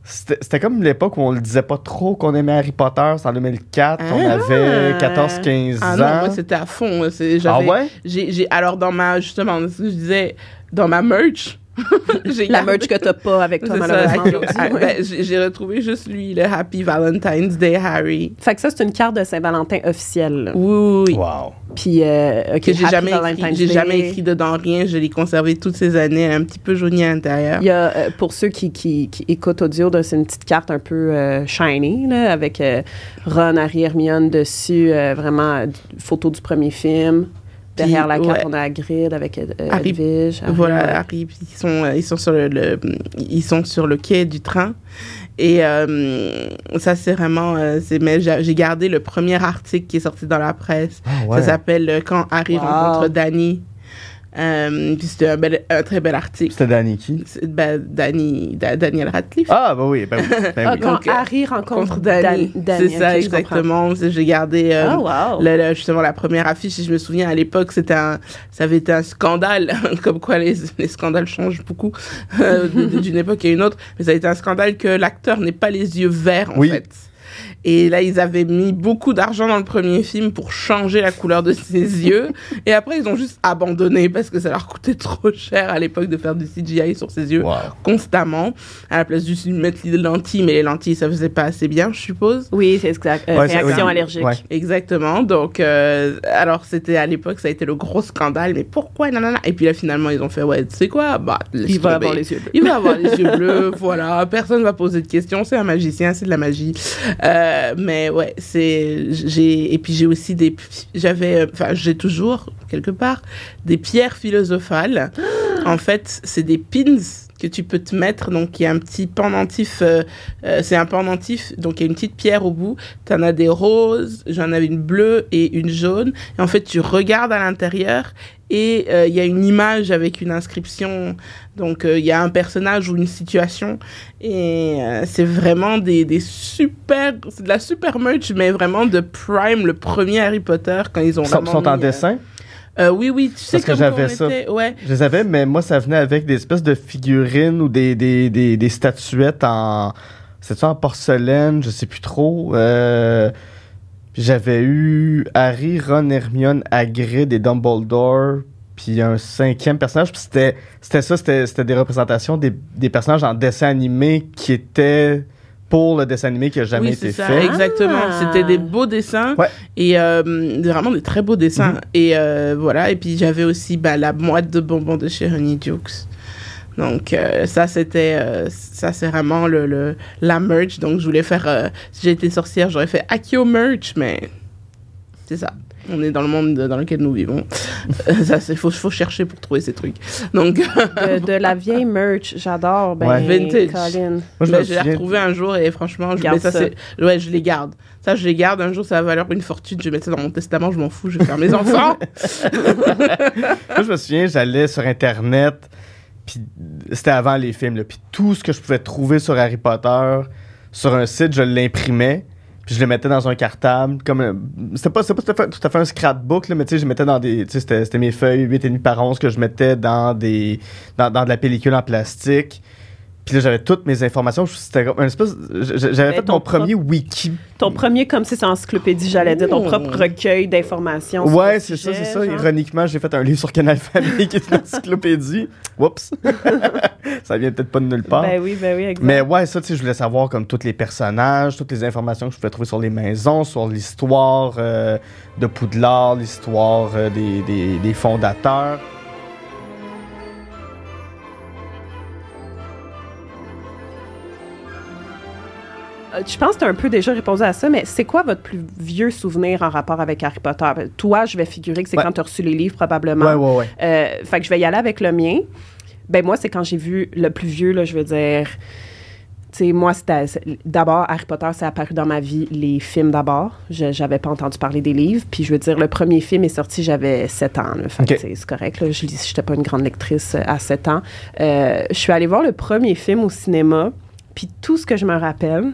c'était c'était comme l'époque où on le disait pas trop qu'on aimait Harry Potter, c'est en 2004, on Ah. avait 14-15 Ah ans. non, moi c'était à fond. C'est- ah j'avais- ouais? alors dans ma justement, je disais, dans ma merch, <laughs> j'ai La gardé- merch que t'as pas avec toi, malheureusement, ah, ben, j'ai, retrouvé juste lui, le Happy Valentine's Day Harry. Fait que ça, c'est une carte de Saint-Valentin officielle. là. Oui, oui, oui. Wow. Puis, euh, Que j'ai jamais écrit, Valentine's j'ai Day. jamais écrit dedans rien, je l'ai conservé toutes ces années, un petit peu jaunie à l'intérieur. Il y a, euh, pour ceux qui, qui, qui écoutent audio, c'est une petite carte un peu euh, shiny, là, avec euh, Ron, Harry, Hermione dessus, euh, vraiment, photo du premier film. Derrière la carte, ouais. on a Hagrid avec euh, Harry- Edwige. Harry, Voilà, ouais. Harry, puis ils sont, euh, ils sont sur le, le- ils sont sur le quai du train. Et euh, ça, c'est vraiment. euh, c'est- mais j'ai j'ai gardé le premier article qui est sorti dans la presse. Ah ouais. Ça s'appelle euh, Quand Harry Wow. rencontre Danny. Euh, puis c'était un, bel- un très bel article. C'était Danny qui? Ben, Danny, Da- Daniel Radcliffe. Ah, bah oui, ben oui. <laughs> Ben Ah, oui. quand Donc, euh, Harry rencontre contre Danny. Dan- Danny, c'est ça, exactement. J'ai gardé euh, Oh, wow. le- le- justement la première affiche. Et je me souviens à l'époque, c'était un, ça avait été un scandale. <laughs> Comme quoi les, les scandales changent beaucoup euh, <laughs> d'une époque à une autre. Mais ça a été un scandale que l'acteur n'ait pas les yeux verts, en Oui. fait. Et là, ils avaient mis beaucoup d'argent dans le premier film pour changer la couleur de ses <laughs> yeux. Et après, ils ont juste abandonné parce que ça leur coûtait trop cher à l'époque de faire du CGI sur ses yeux constamment. À la place de mettre les lentilles, mais les lentilles, ça faisait pas assez bien, je suppose. Oui, c'est exact. Euh, réaction allergique. Exactement. Donc, euh, alors, c'était à l'époque, ça a été le gros scandale. Mais pourquoi nanana? Et puis là, finalement, ils ont fait, ouais, tu sais quoi? Bah, Il va avoir les yeux bleus. Il va avoir les yeux <laughs> bleus, voilà. Personne va poser de questions. C'est un magicien, c'est de la magie. Euh, mais ouais, c'est. j'ai Et puis, j'ai aussi des. J'avais. Enfin, j'ai toujours, quelque part, des pierres philosophales. en fait, c'est des pins que tu peux te mettre. Donc, il y a un petit pendentif. Euh, euh, c'est un pendentif. Donc, il y a une petite pierre au bout. Tu en as des roses. J'en avais une bleue et une jaune. Et en fait, tu regardes à l'intérieur et euh, il y a une image avec une inscription. Donc, il y a un personnage ou une situation. Et c'est vraiment des, des super. C'est de la super merch, mais vraiment de Prime, le premier Harry Potter, quand ils ont. Ils sont en dessin? Euh, oui, oui, tu sais Parce que j'avais ça. Ouais. Je les avais, mais moi, ça venait avec des espèces de figurines ou des, des, des, des statuettes en. C'est ça en porcelaine, je sais plus trop. Euh, j'avais eu Harry, Ron, Hermione, Hagrid et Dumbledore. Puis un cinquième personnage. Puis c'était, c'était ça, c'était, c'était des représentations des, des personnages en dessin animé qui étaient pour le dessin animé qui a jamais été ça, fait. Exactement. Ah. C'était des beaux dessins et euh, vraiment des très beaux dessins. Mhm. Et euh, voilà. Et puis j'avais aussi bah, la boîte de bonbons de chez Honey Jukes. Donc euh, ça c'était ça c'est vraiment le, le, la merch. Donc je voulais faire si j'étais sorcière j'aurais fait Akio merch mais c'est ça. On est dans le monde dans lequel nous vivons. ça, il faut, faut, chercher pour trouver ces trucs. Donc, de, la vieille merch, j'adore. Ben, Vintage. Colin. Moi, je, l'ai retrouvé un jour et franchement, je, ça, ça. Ouais, je les garde. Ça, je les garde. Un jour, ça va valoir une fortune. Je vais mettre ça dans mon testament. Je m'en fous. Je vais faire mes <laughs> enfants. Moi, je me souviens, j'allais sur Internet. Puis c'était avant les films. Puis tout ce que je pouvais trouver sur Harry Potter, sur un site, je l'imprimais je le mettais dans un cartable. comme C'était pas, pas tout, à fait, tout à fait un scrapbook, là, mais tu sais, je mettais dans des. C'était mes feuilles 8,5 par 11 que je mettais dans des. dans, dans de la pellicule en plastique. Puis là, j'avais toutes mes informations. C'était un espèce. J'avais fait mon premier wiki. Ton premier, comme c'est encyclopédie, j'allais dire, ton propre recueil d'informations. Ouais, c'est ça, c'est ça. Ironiquement, j'ai fait un livre sur Canal Famille qui est une <laughs> encyclopédie. Oups. <laughs> ça vient peut-être pas de nulle part. Ben oui, ben oui, exactement. Mais ouais, ça, tu sais, je voulais savoir comme tous les personnages, toutes les informations que je pouvais trouver sur les maisons, sur l'histoire euh, de Poudlard, l'histoire euh, des, des, des fondateurs. Je pense que tu as un peu déjà répondu à ça, mais c'est quoi votre plus vieux souvenir en rapport avec Harry Potter? Toi, je vais figurer que c'est quand tu as reçu les livres, probablement. Ouais, ouais, ouais. Euh, fait que je vais y aller avec le mien. Ben moi, c'est quand j'ai vu le plus vieux, là, je veux dire... Tu sais, moi, c'était... D'abord, Harry Potter, c'est apparu dans ma vie, les films d'abord. Je J'avais pas entendu parler des livres. Puis, je veux dire, le premier film est sorti, j'avais 7 ans. Fait c'est correct. Là. Je n'étais pas une grande lectrice à 7 ans. Euh, je suis allée voir le premier film au cinéma. Puis, tout ce que je me rappelle,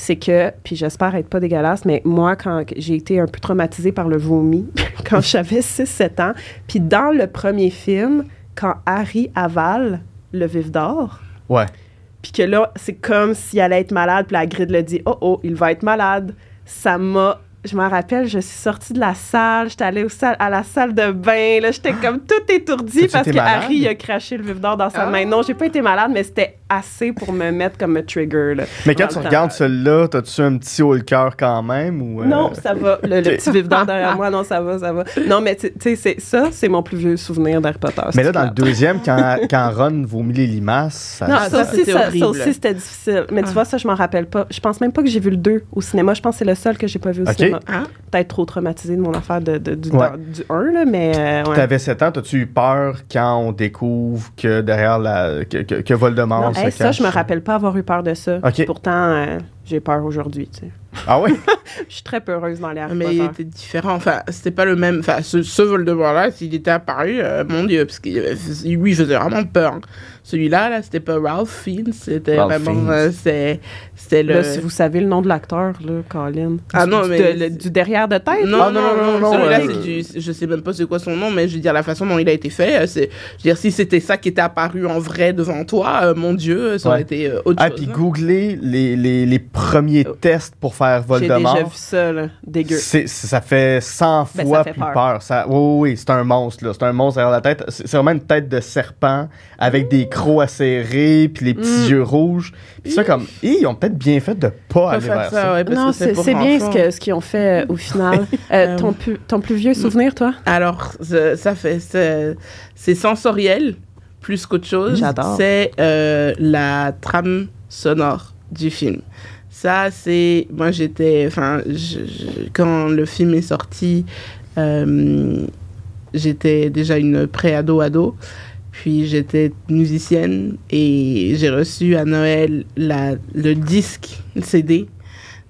c'est que, puis j'espère être pas dégueulasse, mais moi, quand j'ai été un peu traumatisée par le vomi, <laughs> quand j'avais 6-7 ans, puis dans le premier film, quand Harry avale le vif d'or, ouais. puis que là, c'est comme s'il allait être malade, puis la grille le dit « Oh, oh, il va être malade », ça m'a je me rappelle, je suis sortie de la salle, j'étais allée au à la salle de bain, là, j'étais comme tout étourdie parce que Harry a craché le vif d'or dans sa main. Non, j'ai pas été malade, mais c'était assez pour me mettre comme un trigger. Là, mais quand tu regardes celui-là, t'as-tu un petit haut le cœur quand même ou euh? Non, ça va. Le, petit vif d'or derrière <laughs> moi, non, ça va, ça va. Non, mais tu sais, ça, c'est mon plus vieux souvenir d'Harry Potter. Mais là, dans le deuxième, quand, <laughs> quand Ron vomit les limaces, ça, non, ça, aussi, ça, aussi, c'était difficile. Mais tu ah. vois, ça, je m'en rappelle pas. Je pense même pas que j'ai vu le 2 au cinéma. Je pense que c'est le seul que j'ai pas vu au cinéma. Ah. Peut-être trop traumatisée de mon affaire de, du, 1, là, mais. Euh, ouais. Tu avais 7 ans, as-tu eu peur quand on découvre que derrière la. que, que, Voldemort non, Ça, je me rappelle pas avoir eu peur de ça. Pourtant, euh, j'ai peur aujourd'hui, tu sais. Ah oui? <laughs> je suis très peureuse dans les Harry Mais il était différent. Enfin, c'était pas le même. Enfin, ce, ce Voldemort-là, s'il était apparu, euh, mon Dieu, parce que lui, il faisait vraiment peur. Celui-là, là, c'était pas Ralph Fiennes, c'était vraiment. Euh, c'était le. si vous savez le nom de l'acteur, là, Colin. Ah non, mais. du derrière de tête? Non, ah, non, non, non. Celui-là, c'est du. Je sais même pas c'est quoi son nom, mais je veux dire, la façon dont il a été fait, c'est. Je veux dire, si c'était ça qui était apparu en vrai devant toi, mon Dieu, ça aurait été autre ah, chose. Ah, puis googler les, les, les premiers tests pour faire Voldemort. J'ai déjà vu ça, là. Dégueu. ça fait 100 ben, fois plus peur. Ça, oui, oui, c'est un monstre, là. C'est un monstre derrière la tête. C'est vraiment une tête de serpent avec des crocs acérés puis les petits mm. yeux rouges. Puis ça, comme, ils ont peut-être bien fait de pas, aller vers ça. non, c'est bien ce qu'ils ce ont fait euh, au final. <laughs> Euh, ton, plus, ton plus vieux souvenir, toi? Alors, ça fait... C'est sensoriel plus qu'autre chose. C'est euh, la trame sonore du film. Ça, c'est. Moi, j'étais. Enfin, quand le film est sorti, euh, j'étais déjà une pré-ado-ado. Puis j'étais musicienne et j'ai reçu à Noël la, le disque CD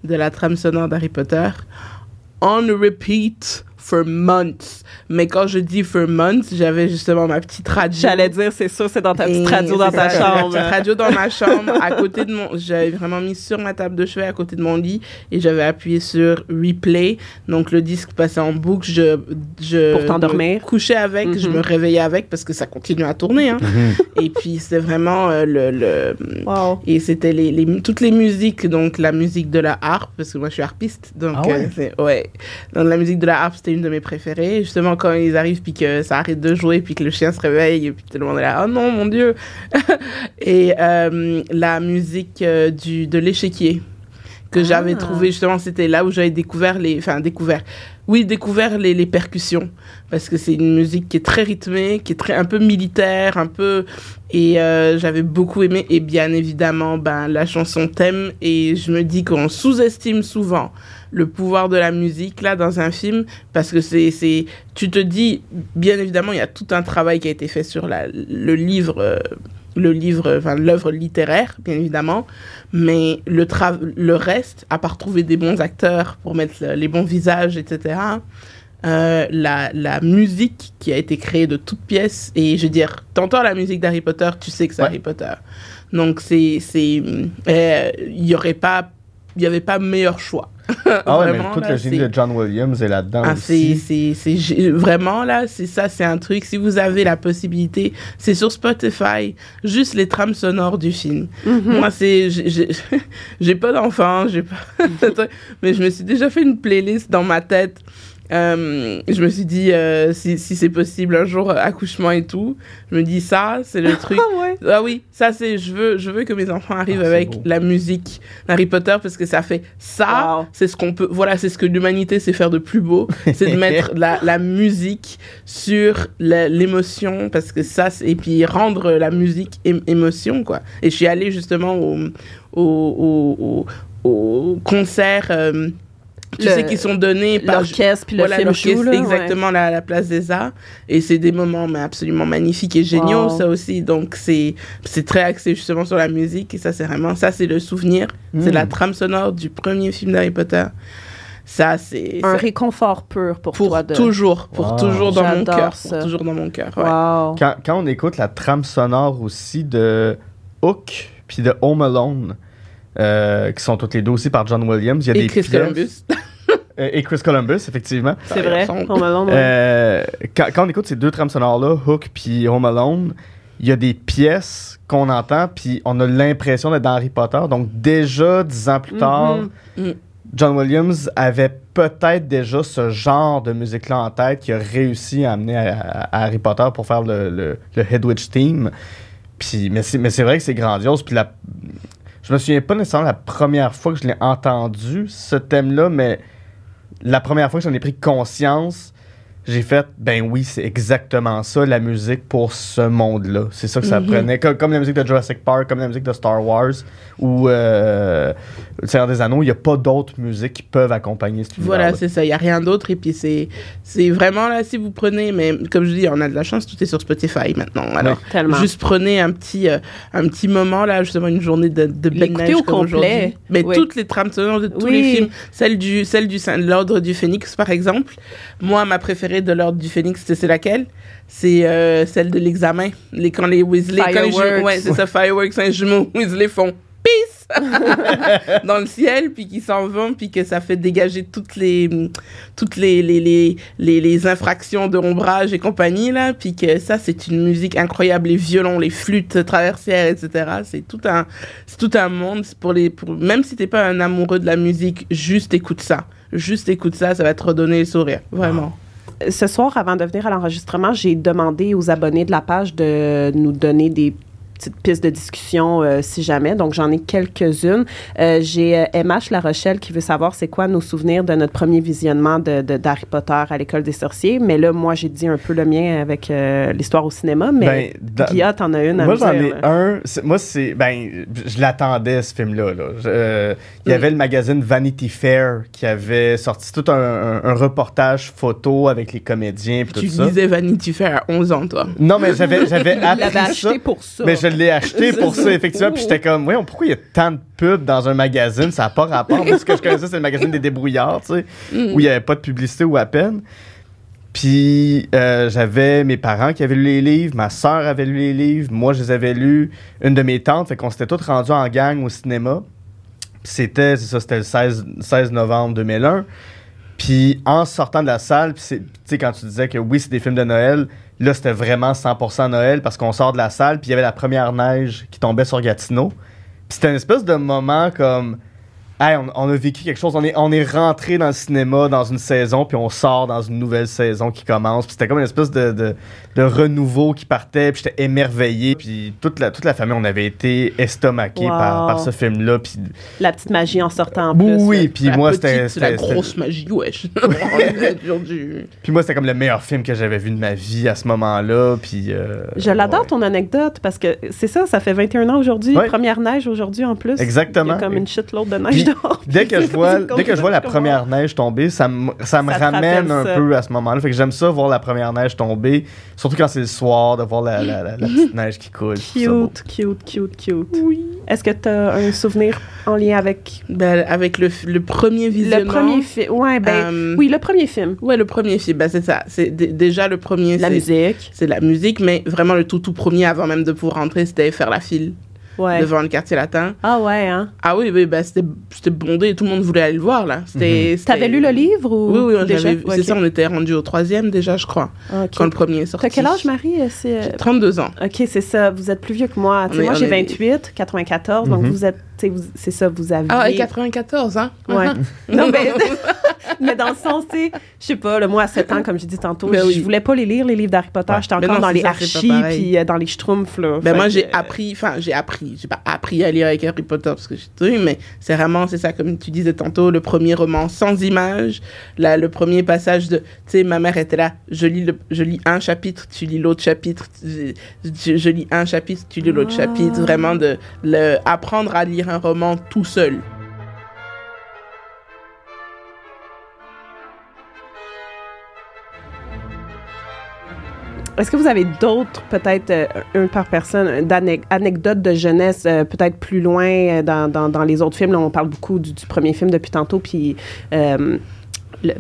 de la trame sonore d'Harry Potter on repeat for months. Mais quand je dis for months, j'avais justement ma petite radio. J'allais dire, c'est ça, c'est dans ta petite radio dans ta chambre. Ma petite radio dans ma chambre, à côté de mon. J'avais vraiment mis sur ma table de chevet à côté de mon lit et j'avais appuyé sur replay. Donc le disque passait en boucle. Je, je Pour t'endormir. couchais avec, je mhm. me réveillais avec parce que ça continue à tourner. Hein. Mhm. et puis c'était vraiment euh, le. le wow. Et c'était les, les, toutes les musiques, donc la musique de la harpe, parce que moi je suis harpiste. Donc, ah ouais? Euh, ouais. Donc la musique de la harpe, c'était une de mes préférées. Justement, quand ils arrivent, puis que ça arrête de jouer, puis que le chien se réveille, et puis tout le monde est là, oh non, mon Dieu! <laughs> et euh, la musique euh, du, de l'échiquier que j'avais ah. trouvé justement c'était là où j'avais découvert les enfin découvert oui découvert les, les percussions parce que c'est une musique qui est très rythmée qui est très un peu militaire un peu et euh, j'avais beaucoup aimé et bien évidemment ben la chanson thème et je me dis qu'on sous-estime souvent le pouvoir de la musique là dans un film parce que c'est c'est tu te dis bien évidemment il y a tout un travail qui a été fait sur la, le livre euh, le livre enfin l'œuvre littéraire bien évidemment mais le le reste à part trouver des bons acteurs pour mettre les bons visages etc euh, la, la, musique qui a été créée de toutes pièces et je veux dire t'entends la musique d'Harry Potter tu sais que c'est Harry Potter. Donc c'est c'est euh, il y aurait pas il y avait pas meilleur choix <laughs> ah ouais, mais toute la génie de John Williams est là-dedans ah, aussi. C'est vraiment là, c'est ça, c'est un truc. Si vous avez la possibilité, c'est sur Spotify, juste les trames sonores du film. Mm-hmm. Moi, c'est, <laughs> j'ai pas d'enfant, j'ai pas, <laughs> mais je me suis déjà fait une playlist dans ma tête euh, je me suis dit, euh, si, si c'est possible, un jour, euh, accouchement et tout, je me dis, ça, c'est le <laughs> truc. Ah, ah oui, ça, c'est, je veux, je veux que mes enfants arrivent ah, avec la musique d'Harry Potter parce que ça fait ça, c'est ce qu'on peut, voilà, c'est ce que l'humanité sait faire de plus beau, <laughs> c'est de mettre la, la musique sur l'émotion parce que ça, et puis rendre la musique émotion, quoi. Et je suis allée justement au, au, au, au concert tu sais qu'ils sont donnés par l'orchestre puis le film chou, exactement la, la, place des arts. Et c'est des moments mais absolument magnifiques et géniaux ça aussi. Donc c'est c'est très axé justement sur la musique. Et ça c'est vraiment ça c'est le souvenir. C'est la hmm. trame sonore du premier film d'Harry Potter. Ça c'est un réconfort pur pour, pour toi toujours pour toujours dans mon cœur toujours dans mon cœur quand, quand on écoute la trame sonore aussi de Hook puis de Home Alone euh, qui sont toutes les deux aussi par John Williams. Il y a et des Chris Columbus. Euh, et Chris Columbus, effectivement. C'est vrai. Home Alone. Euh, quand, quand, on écoute ces deux trames sonores-là, Hook puis Home Alone, il y a des pièces qu'on entend, puis on a l'impression d'être dans Harry Potter. Donc, déjà, dix ans plus tard, mm-hmm. mm. John Williams avait peut-être déjà ce genre de musique-là en tête qui a réussi à amener à, Harry Potter pour faire le, le, le Hedwig Theme. Puis, mais c'est vrai que c'est grandiose. Puis la, je me souviens pas nécessairement la première fois que je l'ai entendu, ce thème-là, mais la première fois que j'en ai pris conscience, j'ai fait, ben oui, c'est exactement ça, la musique pour ce monde-là. C'est ça que ça mhm. prenait. Comme, la musique de Jurassic Park, comme la musique de Star Wars, ou euh, Le Seigneur des Anneaux, il n'y a pas d'autres musiques qui peuvent accompagner ce Voilà, c'est ça. Il n'y a rien d'autre. Et puis, c'est, c'est vraiment là, si vous prenez, mais comme je dis, on a de la chance, tout est sur Spotify maintenant. Alors, juste prenez un petit, euh, un petit moment, là, justement, une journée de, de neige au complet. Mais toutes les trames sonores de tous les films, celle du, celle du l'ordre du Phénix, par exemple. Moi, ma préférée de l'ordre du Phénix, c'est laquelle? C'est euh, celle de l'examen. Les, quand les Weasley, Fireworks. ouais, c'est ça, Fireworks, un jumeau, <laughs> Weasley font Peace <laughs> dans le ciel, puis qui s'en vont, puis que ça fait dégager toutes les, toutes les, les, les, les, les infractions de ombrage et compagnie, là, puis que ça, c'est une musique incroyable, les violons, les flûtes traversières, etc. C'est tout un, c'est tout un monde pour les, pour, même si t'es pas un amoureux de la musique, juste écoute ça. Juste écoute ça, ça va te redonner le sourire. Vraiment. Ce soir, avant de venir à l'enregistrement, j'ai demandé aux abonnés de la page de nous donner des petite piste de discussion euh, si jamais. Donc, j'en ai quelques-unes. Euh, j'ai euh, MH La Rochelle qui veut savoir c'est quoi nos souvenirs de notre premier visionnement de, d'Harry Potter à l'École des sorciers. Mais là, moi, j'ai dit un peu le mien avec l'histoire au cinéma. Mais ben, Guilla, t'en as une à Moi, j'en ai un. moi, c'est. Ben, je l'attendais, ce film-là. il y avait le magazine Vanity Fair qui avait sorti tout un, reportage photo avec les comédiens. tu disais Vanity Fair à 11 ans, toi. Non, mais j'avais, j'avais <laughs> appris acheté pour ça je l'ai acheté pour ça, effectivement. Puis j'étais comme, voyons, pourquoi il y a tant de pubs dans un magazine? Ça n'a pas rapport. Moi, ce que je connaissais, c'est le magazine des débrouillards, tu sais, mm. où il n'y avait pas de publicité ou à peine. Puis euh, j'avais mes parents qui avaient lu les livres, ma soeur avait lu les livres, moi je les avais lus, une de mes tantes, fait qu'on s'était tous rendus en gang au cinéma. C'était, c'est ça, c'était le 16, 16 novembre 2001. Puis en sortant de la salle, tu sais, quand tu disais que oui, c'est des films de Noël, Là, c'était vraiment 100% Noël parce qu'on sort de la salle, puis il y avait la première neige qui tombait sur Gatineau. Puis c'était une espèce de moment comme on, a vécu quelque chose. On est, on est rentré dans le cinéma dans une saison, puis on sort dans une nouvelle saison qui commence. Puis c'était comme une espèce de, de, renouveau qui partait, puis j'étais émerveillé. Puis toute la, toute la famille, on avait été estomaqués par, par ce film-là. Puis... La petite magie en sortant en plus. Oui, puis moi, c'était. la grosse magie, wesh. <laughs> puis moi, c'était comme le meilleur film que j'avais vu de ma vie à ce moment-là. Puis. Euh, je l'adore, ton anecdote, parce que c'est ça, ça fait 21 ans aujourd'hui. Première neige aujourd'hui en plus. Exactement. Il y a comme une shitload de neige dès que <laughs> je vois, dès que je vois la première neige tomber, ça me, ça me ramène un peu à ce moment-là. Fait que j'aime ça voir la première neige tomber, surtout quand c'est le soir, de voir la, la, la, petite neige qui coule. Cute, cute, cute, cute. Oui. Est-ce que tu as un souvenir en lien avec ben, avec le, le, premier visionnement? Le premier film. Ouais, ben euh, oui, le premier film. Ouais, le premier film. Ben, c'est ça. C'est déjà le premier. La musique. C'est la musique, mais vraiment le tout tout premier avant même de pouvoir rentrer, c'était faire la file devant le quartier latin. Ah ouais, hein? Ah oui, oui, ben c'était bondé, tout le monde voulait aller le voir, là. C'était, mhm. T'avais lu le livre ou... Oui, oui, déjà? c'est ça, on était rendu au troisième déjà, je crois, quand le premier est sorti. T'as quel âge, Marie? C'est... 32 euh, ans. OK, c'est ça, vous êtes plus vieux que moi. moi, j'ai 28, 94, donc mhm. vous êtes c'est ça, vous avez. Ah, et 94, hein? Ouais. <laughs> non, mais, <laughs> <laughs> <laughs> mais dans le sens, tu sais, je sais pas, le moi, à 7 ans, comme j'ai dit tantôt, ben je voulais pas les lire, les livres d'Harry Potter. J'étais encore dans les archives puis euh, dans les schtroumpfs, là. Ben, moi, j'ai appris, enfin, j'ai appris, j'ai pas appris à lire avec Harry Potter parce que j'ai mais c'est vraiment, c'est ça, comme tu disais tantôt, le premier roman sans images, là, le premier passage de, tu sais, ma mère était là, je lis, le, je lis un chapitre, tu lis l'autre chapitre, je, lis un chapitre, tu lis l'autre chapitre, ah. vraiment de le, apprendre à lire un roman tout seul. Est-ce que vous avez d'autres, peut-être euh, une par personne, d'anecdotes de jeunesse, euh, peut-être plus loin euh, dans, les autres films? Là, on parle beaucoup du, premier film depuis tantôt, puis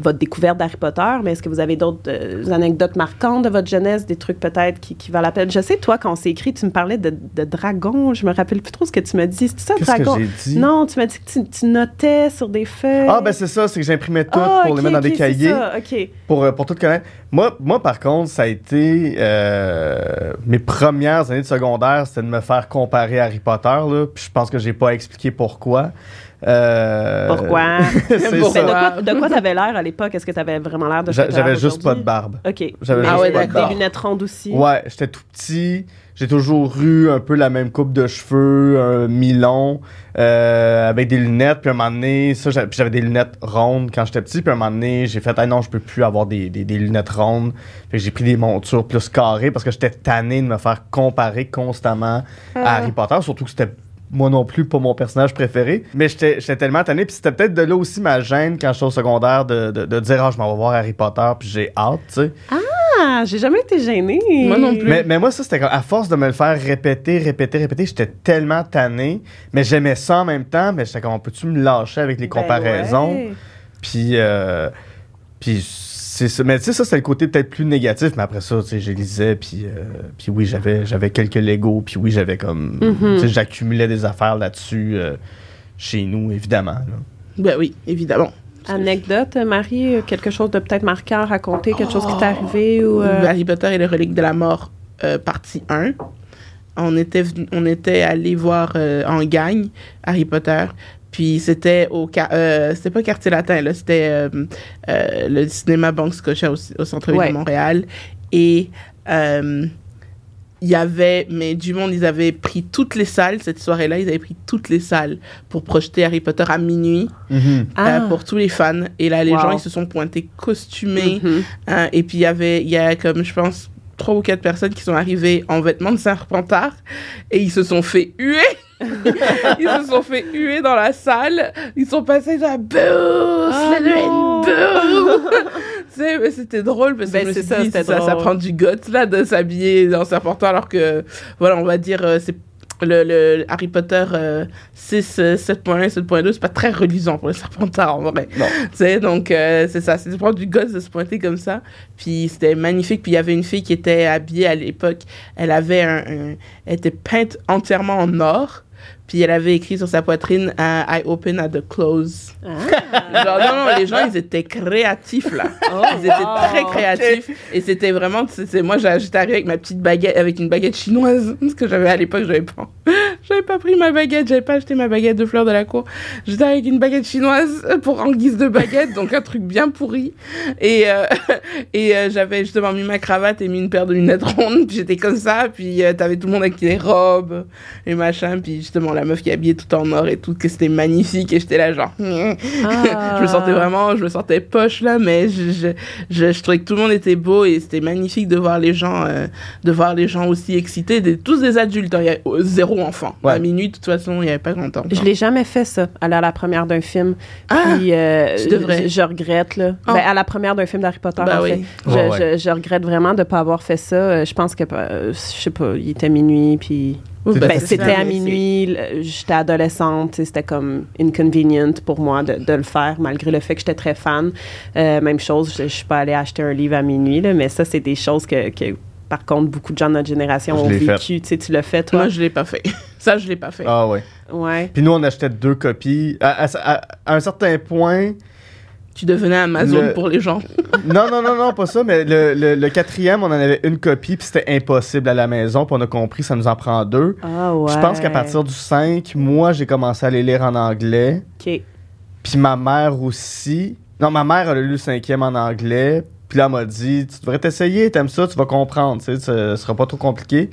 votre découverte d'Harry Potter, mais est-ce que vous avez d'autres euh, anecdotes marquantes de votre jeunesse, des trucs peut-être qui, qui valent la peine? Je sais, toi, quand on s'est écrit, tu me parlais de, de dragon. Je me rappelle plus trop ce que tu m'as dit. C'est ça, dragon? Que dit? Non, tu m'as dit que tu, notais sur des feuilles. Ah, ben c'est ça, c'est que j'imprimais tout ah, pour les mettre dans des cahiers. Ça, OK. Pour, euh, pour tout connaître. Moi, moi, par contre, ça a été euh, mes premières années de secondaire, c'était de me faire comparer Harry Potter, là, puis je pense que j'ai pas expliqué pourquoi. Euh... Pourquoi? <laughs> De quoi, t'avais l'air à l'époque? Est-ce que t'avais vraiment l'air de J'avais juste pas de barbe. OK. J'avais ah ouais, Des lunettes rondes aussi? Ouais, j'étais tout petit. J'ai toujours eu un peu la même coupe de cheveux, un mi-long, euh, avec des lunettes. Puis un moment donné, ça, j'avais des lunettes rondes quand j'étais petit. Puis un moment donné, j'ai fait, ah non, je peux plus avoir des, des, lunettes rondes. Fait j'ai pris des montures plus carrées parce que j'étais tanné de me faire comparer constamment à ah. Harry Potter. Surtout que c'était moi non plus pas mon personnage préféré. Mais j'étais tellement tanné. Puis c'était peut-être de là aussi ma gêne quand suis au secondaire de, de, dire Ah, je m'en vais voir Harry Potter, puis j'ai hâte, tu sais. Ah, j'ai jamais été gênée. Moi non plus. Mais, mais moi, ça, c'était à force de me le faire répéter, répéter, répéter, j'étais tellement tanné. Mais j'aimais ça en même temps. Mais j'étais comme, peux-tu me lâcher avec les ben comparaisons? Puis, euh, puis c'est ça. Mais tu sais, ça, c'est le côté peut-être plus négatif. Mais après ça, tu sais, je lisais, puis, euh, puis oui, j'avais, j'avais quelques Lego, puis oui, j'avais comme. Mhm. Tu sais, j'accumulais des affaires là-dessus euh, chez nous, évidemment. là. Ben oui, évidemment. Anecdote, Marie, euh, quelque chose de peut-être marquant à raconter, quelque chose qui t'est arrivé ou. euh, Harry Potter et les reliques de la mort, euh, partie 1. On était, on était allé voir euh, en gang Harry Potter. Puis c'était au euh, c'était pas quartier latin là, c'était euh, euh, le cinéma Banque Scotia au, au centre-ville Ouais. de Montréal et euh, il y avait mais du monde ils avaient pris toutes les salles cette soirée-là ils avaient pris toutes les salles pour projeter Harry Potter à minuit Mhm. Ah. euh, pour tous les fans et là les Wow. gens ils se sont pointés costumés Mhm. Hein, et puis il y avait, il y a comme je pense trois ou quatre personnes qui sont arrivées en vêtements de Serpentard et ils se sont fait huer. <laughs> ils se sont fait huer dans la salle. Ils sont passés genre bouh, Ah c'était drôle parce que Ben, je me c'est suis ça, dit, c'était ça, ça drôle. prend du guts là de s'habiller en Serpentard alors que voilà on va dire euh, c'est le, le Harry Potter euh, 6, euh, 7.1, 7.2, c'est pas très reluisant pour les Serpentards en vrai. Non. Donc euh, c'est ça, c'est prendre du gosse de se pointer comme ça. Puis c'était magnifique. Puis il y avait une fille qui était habillée à l'époque. Elle avait un, un- Elle était peinte entièrement en or. Puis elle avait écrit sur sa poitrine euh, I open at the close. Ah. <laughs> Genre, non, non, les gens, ils étaient créatifs, là. Oh, Ils étaient wow. très créatifs. Et c'était vraiment, c'est- moi, j'étais arrivée avec ma petite baguette, avec une baguette chinoise. <laughs> Parce que j'avais, à l'époque, j'avais pas, <laughs> j'avais pas pris ma baguette, j'avais pas acheté ma baguette de fleurs de la cour. J'étais avec une baguette chinoise pour, en guise de baguette, donc un truc bien pourri. Et, euh, et euh, j'avais justement mis ma cravate et mis une paire de lunettes rondes. Puis j'étais comme ça. Puis euh, t'avais tout le monde avec les robes et machin. Puis justement, la meuf qui est habillée tout en or et tout, que c'était magnifique. Et j'étais là, genre, Ah. <laughs> je me sentais vraiment, je me sentais poche là, mais je, je, je, je trouvais que tout le monde était beau et c'était magnifique de voir les gens, euh, de voir les gens aussi excités, des, tous des adultes, hein, il y a euh, zéro enfant. Ouais. À minuit, de toute façon, il n'y avait pas grand temps. Je l'ai jamais fait ça, aller à la première d'un film. Ah, Puis euh. Je, je regrette là. Oh. Ben, à la première d'un film d'Harry Potter. Bah en oui. fait. Je, Ouais, ouais. je- je regrette vraiment de pas avoir fait ça. Euh, Je pense que euh, je sais pas, il était minuit puis. Ben, c'était à minuit, j'étais adolescente, c'était comme inconvenient pour moi de, de le faire, malgré le fait que j'étais très fan. Euh, même chose, je, je suis pas allée acheter un livre à minuit, là, mais ça, c'est des choses que, que, par contre, beaucoup de gens de notre génération Je ont l'ai fait. vécu. Tu sais, tu l'as fait, c'est- Moi, toi? je l'ai pas fait. <laughs> Ça, je l'ai pas fait. Ah ouais. Ouais. Puis nous, on achetait deux copies. À, à- à- à un certain point. Tu devenais Amazon Le- pour les gens. <laughs> Non, non, non, non, pas ça, mais le, le- le quatrième, on en avait une copie, puis c'était impossible à la maison, puis on a compris, ça nous en prend deux. Ah ouais. Je pense qu'à partir du 5, moi, j'ai commencé à les lire en anglais. OK. Puis ma mère aussi. Non, ma mère, elle a lu le cinquième en anglais. Puis là, elle m'a dit Tu devrais t'essayer, t'aimes ça, tu vas comprendre. Tu sais, ce sera pas trop compliqué.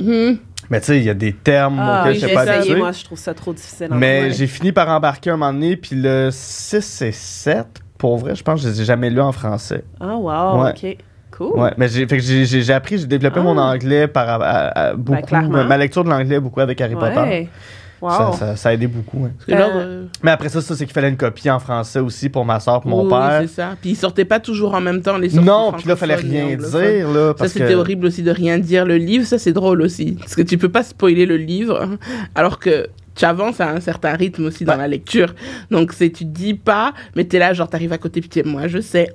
Mhm. Mais tu sais, il y a des termes Ah, auxquels oui, je sais pas habitué. moi, je trouve ça trop difficile. Mais j'ai fini par embarquer un moment donné. Puis le 6 et 7, pour vrai, je pense que je les ai jamais lus en français. Ah, wow, Ouais. OK. Cool. Ouais, mais j'ai fait que j'ai- j'ai j'ai appris, j'ai développé Ah. mon anglais par à- à- à beaucoup. ma lecture de l'anglais beaucoup avec Harry Potter. Wow. Ça, ça, ça a aidé beaucoup. hein. Euh, Mais après ça, ça c'est qu'il fallait une copie en français aussi pour ma soeur, pour mon oui, père. c'est ça. Puis ils sortaient pas toujours en même temps les sorties Non, puis là, fallait francophones et rien dire. Là, Ça, c'était que... horrible aussi de rien dire. Le livre, ça, c'est drôle aussi. Parce que tu peux pas spoiler le livre, hein, alors que tu avances à un certain rythme aussi dans Ouais. la lecture. Donc, c'est tu dis pas, mais t'es là, genre, t'arrives à côté, puis t'es, moi, je sais.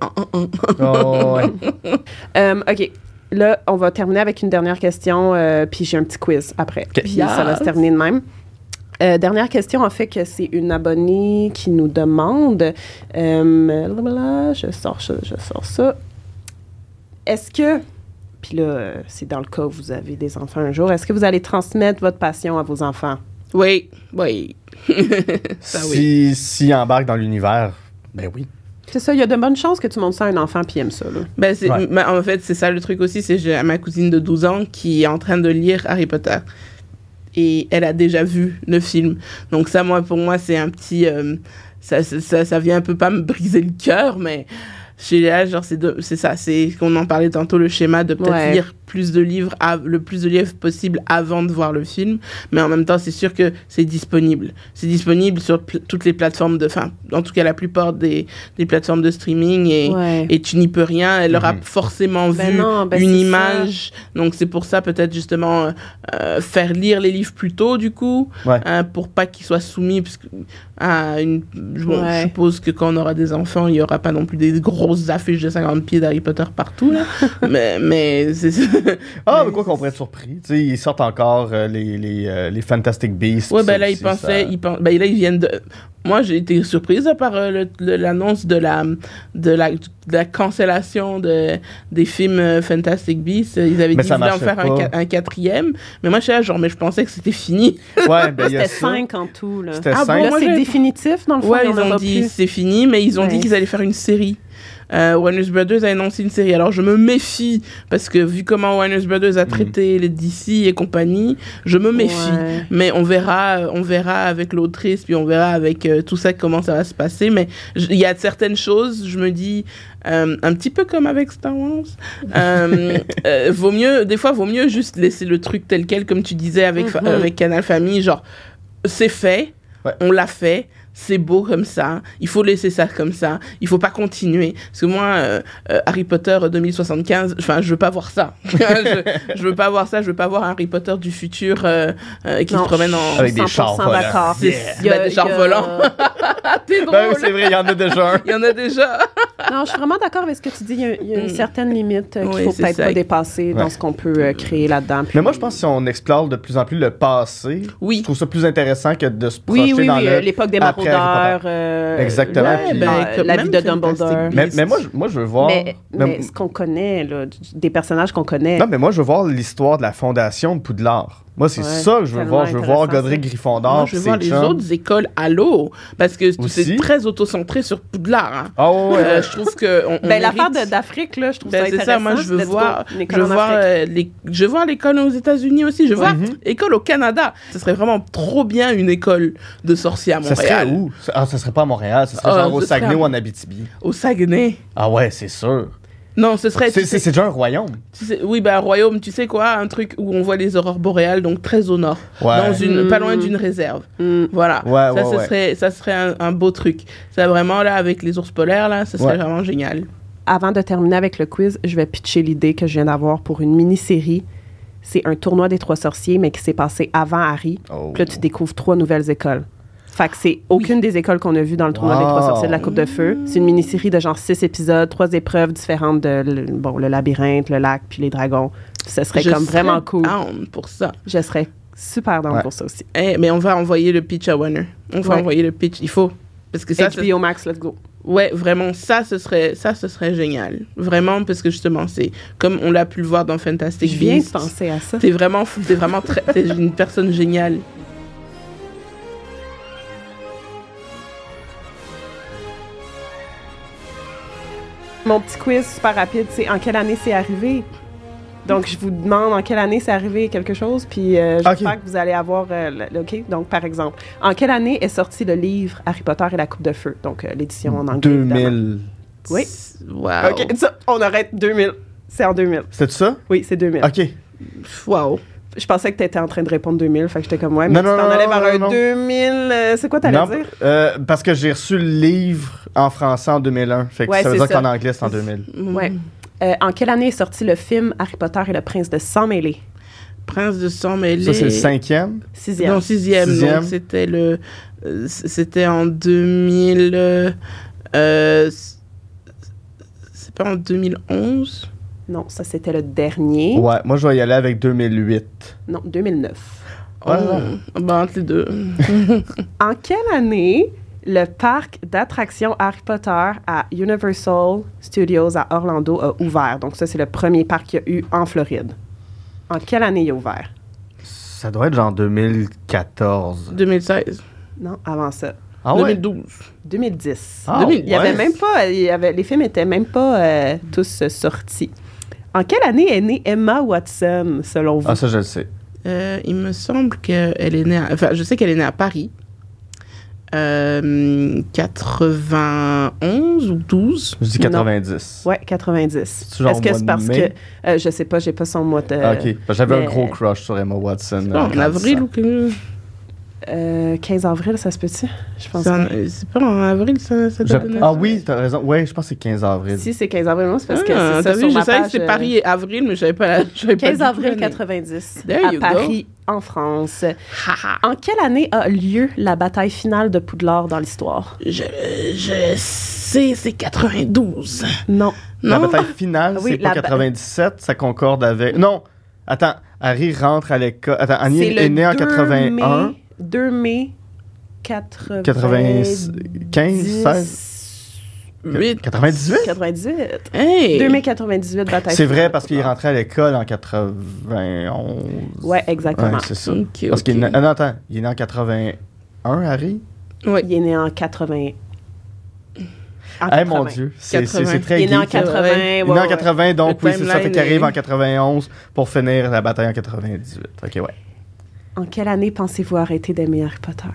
Oh, ouais. <laughs> Euh, OK. Là, on va terminer avec une dernière question, euh, puis j'ai un petit quiz après. Puis ça va se terminer de même. Euh, dernière question, en fait, que c'est une abonnée qui nous demande. euh, je sors ça, je sors ça. Est-ce que, puis là, c'est dans le cas où vous avez des enfants un jour, est-ce que vous allez transmettre votre passion à vos enfants? Oui, oui. <laughs> ça, oui. si, si embarque dans l'univers, ben oui. C'est ça, il y a de bonnes chances que tu montes ça à un enfant puis aime ça. Là. Ben, c'est, Ouais. ben, en fait, c'est ça le truc aussi, c'est j'ai ma cousine de 12 ans qui est en train de lire Harry Potter. Et elle a déjà vu le film. Donc ça, moi, pour moi, c'est un petit... euh, ça, ça, ça, ça vient un peu pas me briser le cœur, mais chez là, genre, c'est, de- c'est ça, c'est qu'on en parlait tantôt, le schéma de peut-être Ouais. lire plus de livres, le plus de livres possible avant de voir le film. Mais en même temps, c'est sûr que c'est disponible. C'est disponible sur toutes les plateformes de, enfin, en tout cas la plupart des, des plateformes de streaming et, et tu n'y peux rien. Elle aura mhm. forcément ben vu ben une image. Donc c'est pour ça peut-être justement euh, faire lire les livres plus tôt du coup, hein, pour pas qu'ils soient soumis à une. je suppose que quand on aura des enfants, il y aura pas non plus des grosses affiches de 50 pieds d'Harry Potter partout là. <laughs> mais mais c'est <laughs> ah mais quoi qu'on pourrait être surpris. Tu sais, ils sortent encore euh, les, les, euh, les Fantastic Beasts. Ouais ben là ils pensaient, ils ben, là ils viennent de moi, j'ai été surprise par euh, l'annonce de la, de, la, de la cancellation de, des films euh, Fantastic Beasts. Ils avaient dit qu'ils en faire un, un, quatrième. Mais moi, je suis genre, mais je pensais que c'était fini. Ouais, ben, c'était cinq en tout. Là. C'était ah cinq. Bon, c'est définitif, dans le fond. Ouais, ils ont dit c'est fini, mais ils ont dit qu'ils allaient faire une série euh, Warner Brothers a annoncé une série. Alors je me méfie parce que vu comment Warner Brothers a mm. traité les DC et compagnie, je me méfie. Mais on verra, on verra avec l'autrice, puis on verra avec euh, tout ça comment ça va se passer. Mais il y a certaines choses, je me dis, euh, un petit peu comme avec Star Wars. Euh, <laughs> vaut mieux, des fois, vaut mieux juste laisser le truc tel quel, comme tu disais avec, avec Canal Famille, genre, c'est fait, on l'a fait, c'est beau comme ça, il faut laisser ça comme ça, il faut pas continuer. Parce que moi, euh, euh, Harry Potter 2075, enfin, je veux pas voir ça. <laughs> je, je, veux pas voir ça, je veux pas voir Harry Potter du futur euh, qui se promène en... Avec des chars volants. Il y a, des chars volants. <laughs> T'es drôle. Ben, c'est vrai, il y en a déjà. il y en a déjà. non, je suis vraiment d'accord avec ce que tu dis. Il y a, une mm. certaine limite qu'il ne faut peut-être pas dépasser dans ce qu'on peut créer là-dedans. Mais moi, je pense que si on explore de plus en plus le passé, oui. je trouve ça plus intéressant que de se projeter oui, dans l'époque des euh, Exactement. Ben, la vie de Dumbledore. Mais, mais, moi, je, moi, je veux voir. Mais, ce qu'on connaît, là, des personnages qu'on connaît. Non, mais moi, je veux voir l'histoire de la fondation de Poudlard. Moi, c'est ça que je veux voir. Je veux voir Godric Gryffondor. je veux voir les autres écoles à l'eau. Parce que c'est très auto-centré sur Poudlard. Hein. Ah ouais. Euh, je trouve que. On, ben, L'affaire d'Afrique, là, je trouve ben, ça intéressant. C'est ça, moi, je veux voir. Je veux voir, euh, les, je veux voir l'école aux États-Unis aussi. Je veux voir mm-hmm. école au Canada. Ce serait vraiment trop bien une école de sorciers à Montréal. Ça serait où? Ah, ça serait pas à Montréal. Ça serait ah, genre au Saguenay ou en Abitibi. Au Saguenay. Ah ouais, c'est sûr. Non, ce serait. C'est déjà un royaume. oui, bah, un royaume, tu sais quoi Un truc où on voit les aurores boréales, donc très au nord. Dans une, Pas loin d'une réserve. Mm. Voilà. ça, ce serait, ça serait un, beau truc. Ça, vraiment, là, avec les ours polaires, là, ça serait vraiment génial. Avant de terminer avec le quiz, je vais pitcher l'idée que je viens d'avoir pour une mini-série. C'est un tournoi des trois sorciers, mais qui s'est passé avant Harry. Oh. Puis là, tu découvres trois nouvelles écoles. Fait que c'est aucune des écoles qu'on a vues dans le tournoi des trois sorciers de la Coupe de Feu. C'est une mini-série de genre six épisodes, trois épreuves différentes de le, bon, le labyrinthe, le lac, puis les dragons. Ce serait comme vraiment cool. pour ça. Je serais super down pour ça aussi. Eh, mais on va envoyer le pitch à Warner. On va envoyer le pitch. Il faut. Parce que ça, HBO Max, let's go. Ouais, vraiment, ça, ce serait, ça, ce serait génial. Vraiment, parce que justement, c'est comme on l'a pu le voir dans Fantastic Beasts. Je viens de penser à ça. T'es vraiment, t'es vraiment très, es une personne géniale. Mon petit quiz super rapide, c'est en quelle année c'est arrivé? Donc, je vous demande en quelle année c'est arrivé quelque chose, puis euh, j'espère que vous allez avoir. Euh, OK? Donc, par exemple, en quelle année est sorti le livre Harry Potter et la Coupe de Feu? Donc, euh, l'édition en anglais. 2000. Oui. Wow. OK, ça, on arrête 2000. C'est en 2000. C'est ça? Oui, c'est 2000. OK. Wow. Je pensais que tu étais en train de répondre 2000, fait que j'étais comme, ouais, mais non, tu t'en allais vers un 2000. c'est quoi t'allais dire? Euh, parce que j'ai reçu le livre en français en 2001. Fait que ça veut dire qu'en anglais, c'est en 2000. Ouais. Euh, en quelle année est sorti le film Harry Potter et le prince de sang mêlé? Prince de sang mêlé. Ça, c'est le cinquième? Sixième. Non, sixième. sixième. Donc, c'était le. Euh, c'était en 2000. Euh, c'est pas en 2011? Non, ça c'était le dernier. Ouais, moi je vais y aller avec 2008. Non, 2009. Oh, ben, entre les deux. <laughs> en quelle année le parc d'attractions Harry Potter à Universal Studios à Orlando a ouvert? Donc, ça, c'est le premier parc qu'il y a eu en Floride. En quelle année il a ouvert? Ça doit être genre 2014. 2016. Non, avant ça. Ah 2012. 2010. Ah, il y avait même pas, il y avait, les films étaient même pas euh, tous sortis. En quelle année est née Emma Watson, selon vous? Ah, ça, je le sais. Euh, il me semble qu'elle est née. enfin, je sais qu'elle est née à Paris. Euh, 91 ou 12 Je dis 90. Ouais, 90. Toujours Est-ce que c'est parce mai? que. euh, je sais pas, j'ai pas son mois de. Ah, ok. J'avais mais- un gros crush sur Emma Watson. En avril ou que... Euh, 15 avril, ça se peut-tu? Je pense C'est en- que. c'est pas en avril, ça, ça Je- Ah oui, t'as raison. Ouais, je pense que c'est 15 avril. Si c'est 15 avril, moi, c'est parce que Ah, c'est ça vu, sur je ma savais que page, c'était euh, Paris et avril, mais je savais pas la... je savais pas 15 du tout avril l'année. 90, There à you go. Paris, en France. En quelle année a lieu la bataille finale de Poudlard dans l'histoire? Je, je sais, c'est 92. Non. La Non? bataille finale, Oui, c'est pas la ba- 97, ça concorde avec. Non, attends, Harry rentre à l'école. Attends, Annie est, née en 2 81. Mai, 2 mai 80... 95, 16? 8. 98? 98. Hey! 2 mai 98, bataille C'est vrai parce qu'il est rentré à l'école en 91. Ouais, exactement. Ouais, c'est ça. Ok, Parce ok. qu'il est né- ah, non, attends, il est né en 81, Harry? Ouais. Il est né en 80. En Eh mon 80. Dieu, c'est c'est- 80. c'est très Il est né en geek. 80. Ouais. Il est né en ouais. 80, donc Le oui, c'est ça. Fait qu'il arrive en 91 pour finir la bataille en 98. Ok, ouais. En quelle année pensez-vous arrêter d'aimer Harry Potter?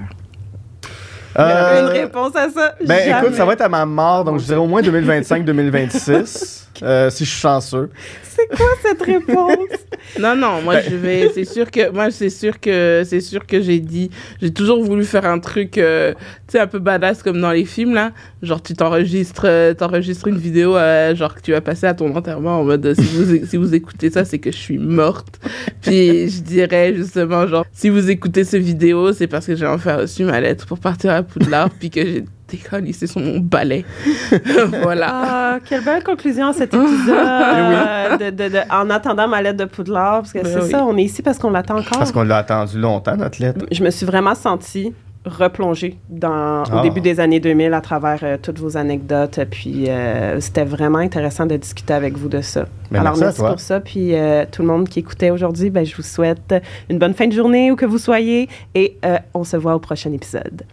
Euh, Une réponse à ça? Ben Jamais. écoute, ça va être à ma mort, donc je dirais au moins 2025-2026, euh, si je suis chanceux. C'est quoi cette réponse? <laughs> Non, non, moi je vais. C'est sûr que moi c'est sûr que c'est sûr que j'ai dit. J'ai toujours voulu faire un truc, euh, tu sais, un peu badass comme dans les films là. Genre tu t'enregistres, euh, t'enregistres une vidéo, euh, genre que tu vas passer à ton enterrement en mode si vous si vous écoutez ça, c'est que je suis morte. Puis je dirais justement genre si vous écoutez ces vidéos, c'est parce que j'ai enfin reçu ma lettre pour partir à Poudlard puis que j'ai décollissé sur mon balai. <laughs> voilà. Ah, quelle belle conclusion à cet <laughs> épisode de, de- de- en attendant ma lettre de Poudlard, parce que Ben c'est oui. ça, on est ici parce qu'on l'attend encore. Parce qu'on l'a attendu longtemps, notre lettre. Je me suis vraiment sentie replongée dans, au Ah. début des années 2000 à travers euh, toutes vos anecdotes. Puis euh, c'était vraiment intéressant de discuter avec vous de ça. Ben, Alors merci pour ça. Puis euh, tout le monde qui écoutait aujourd'hui, ben, je vous souhaite une bonne fin de journée où que vous soyez et euh, on se voit au prochain épisode.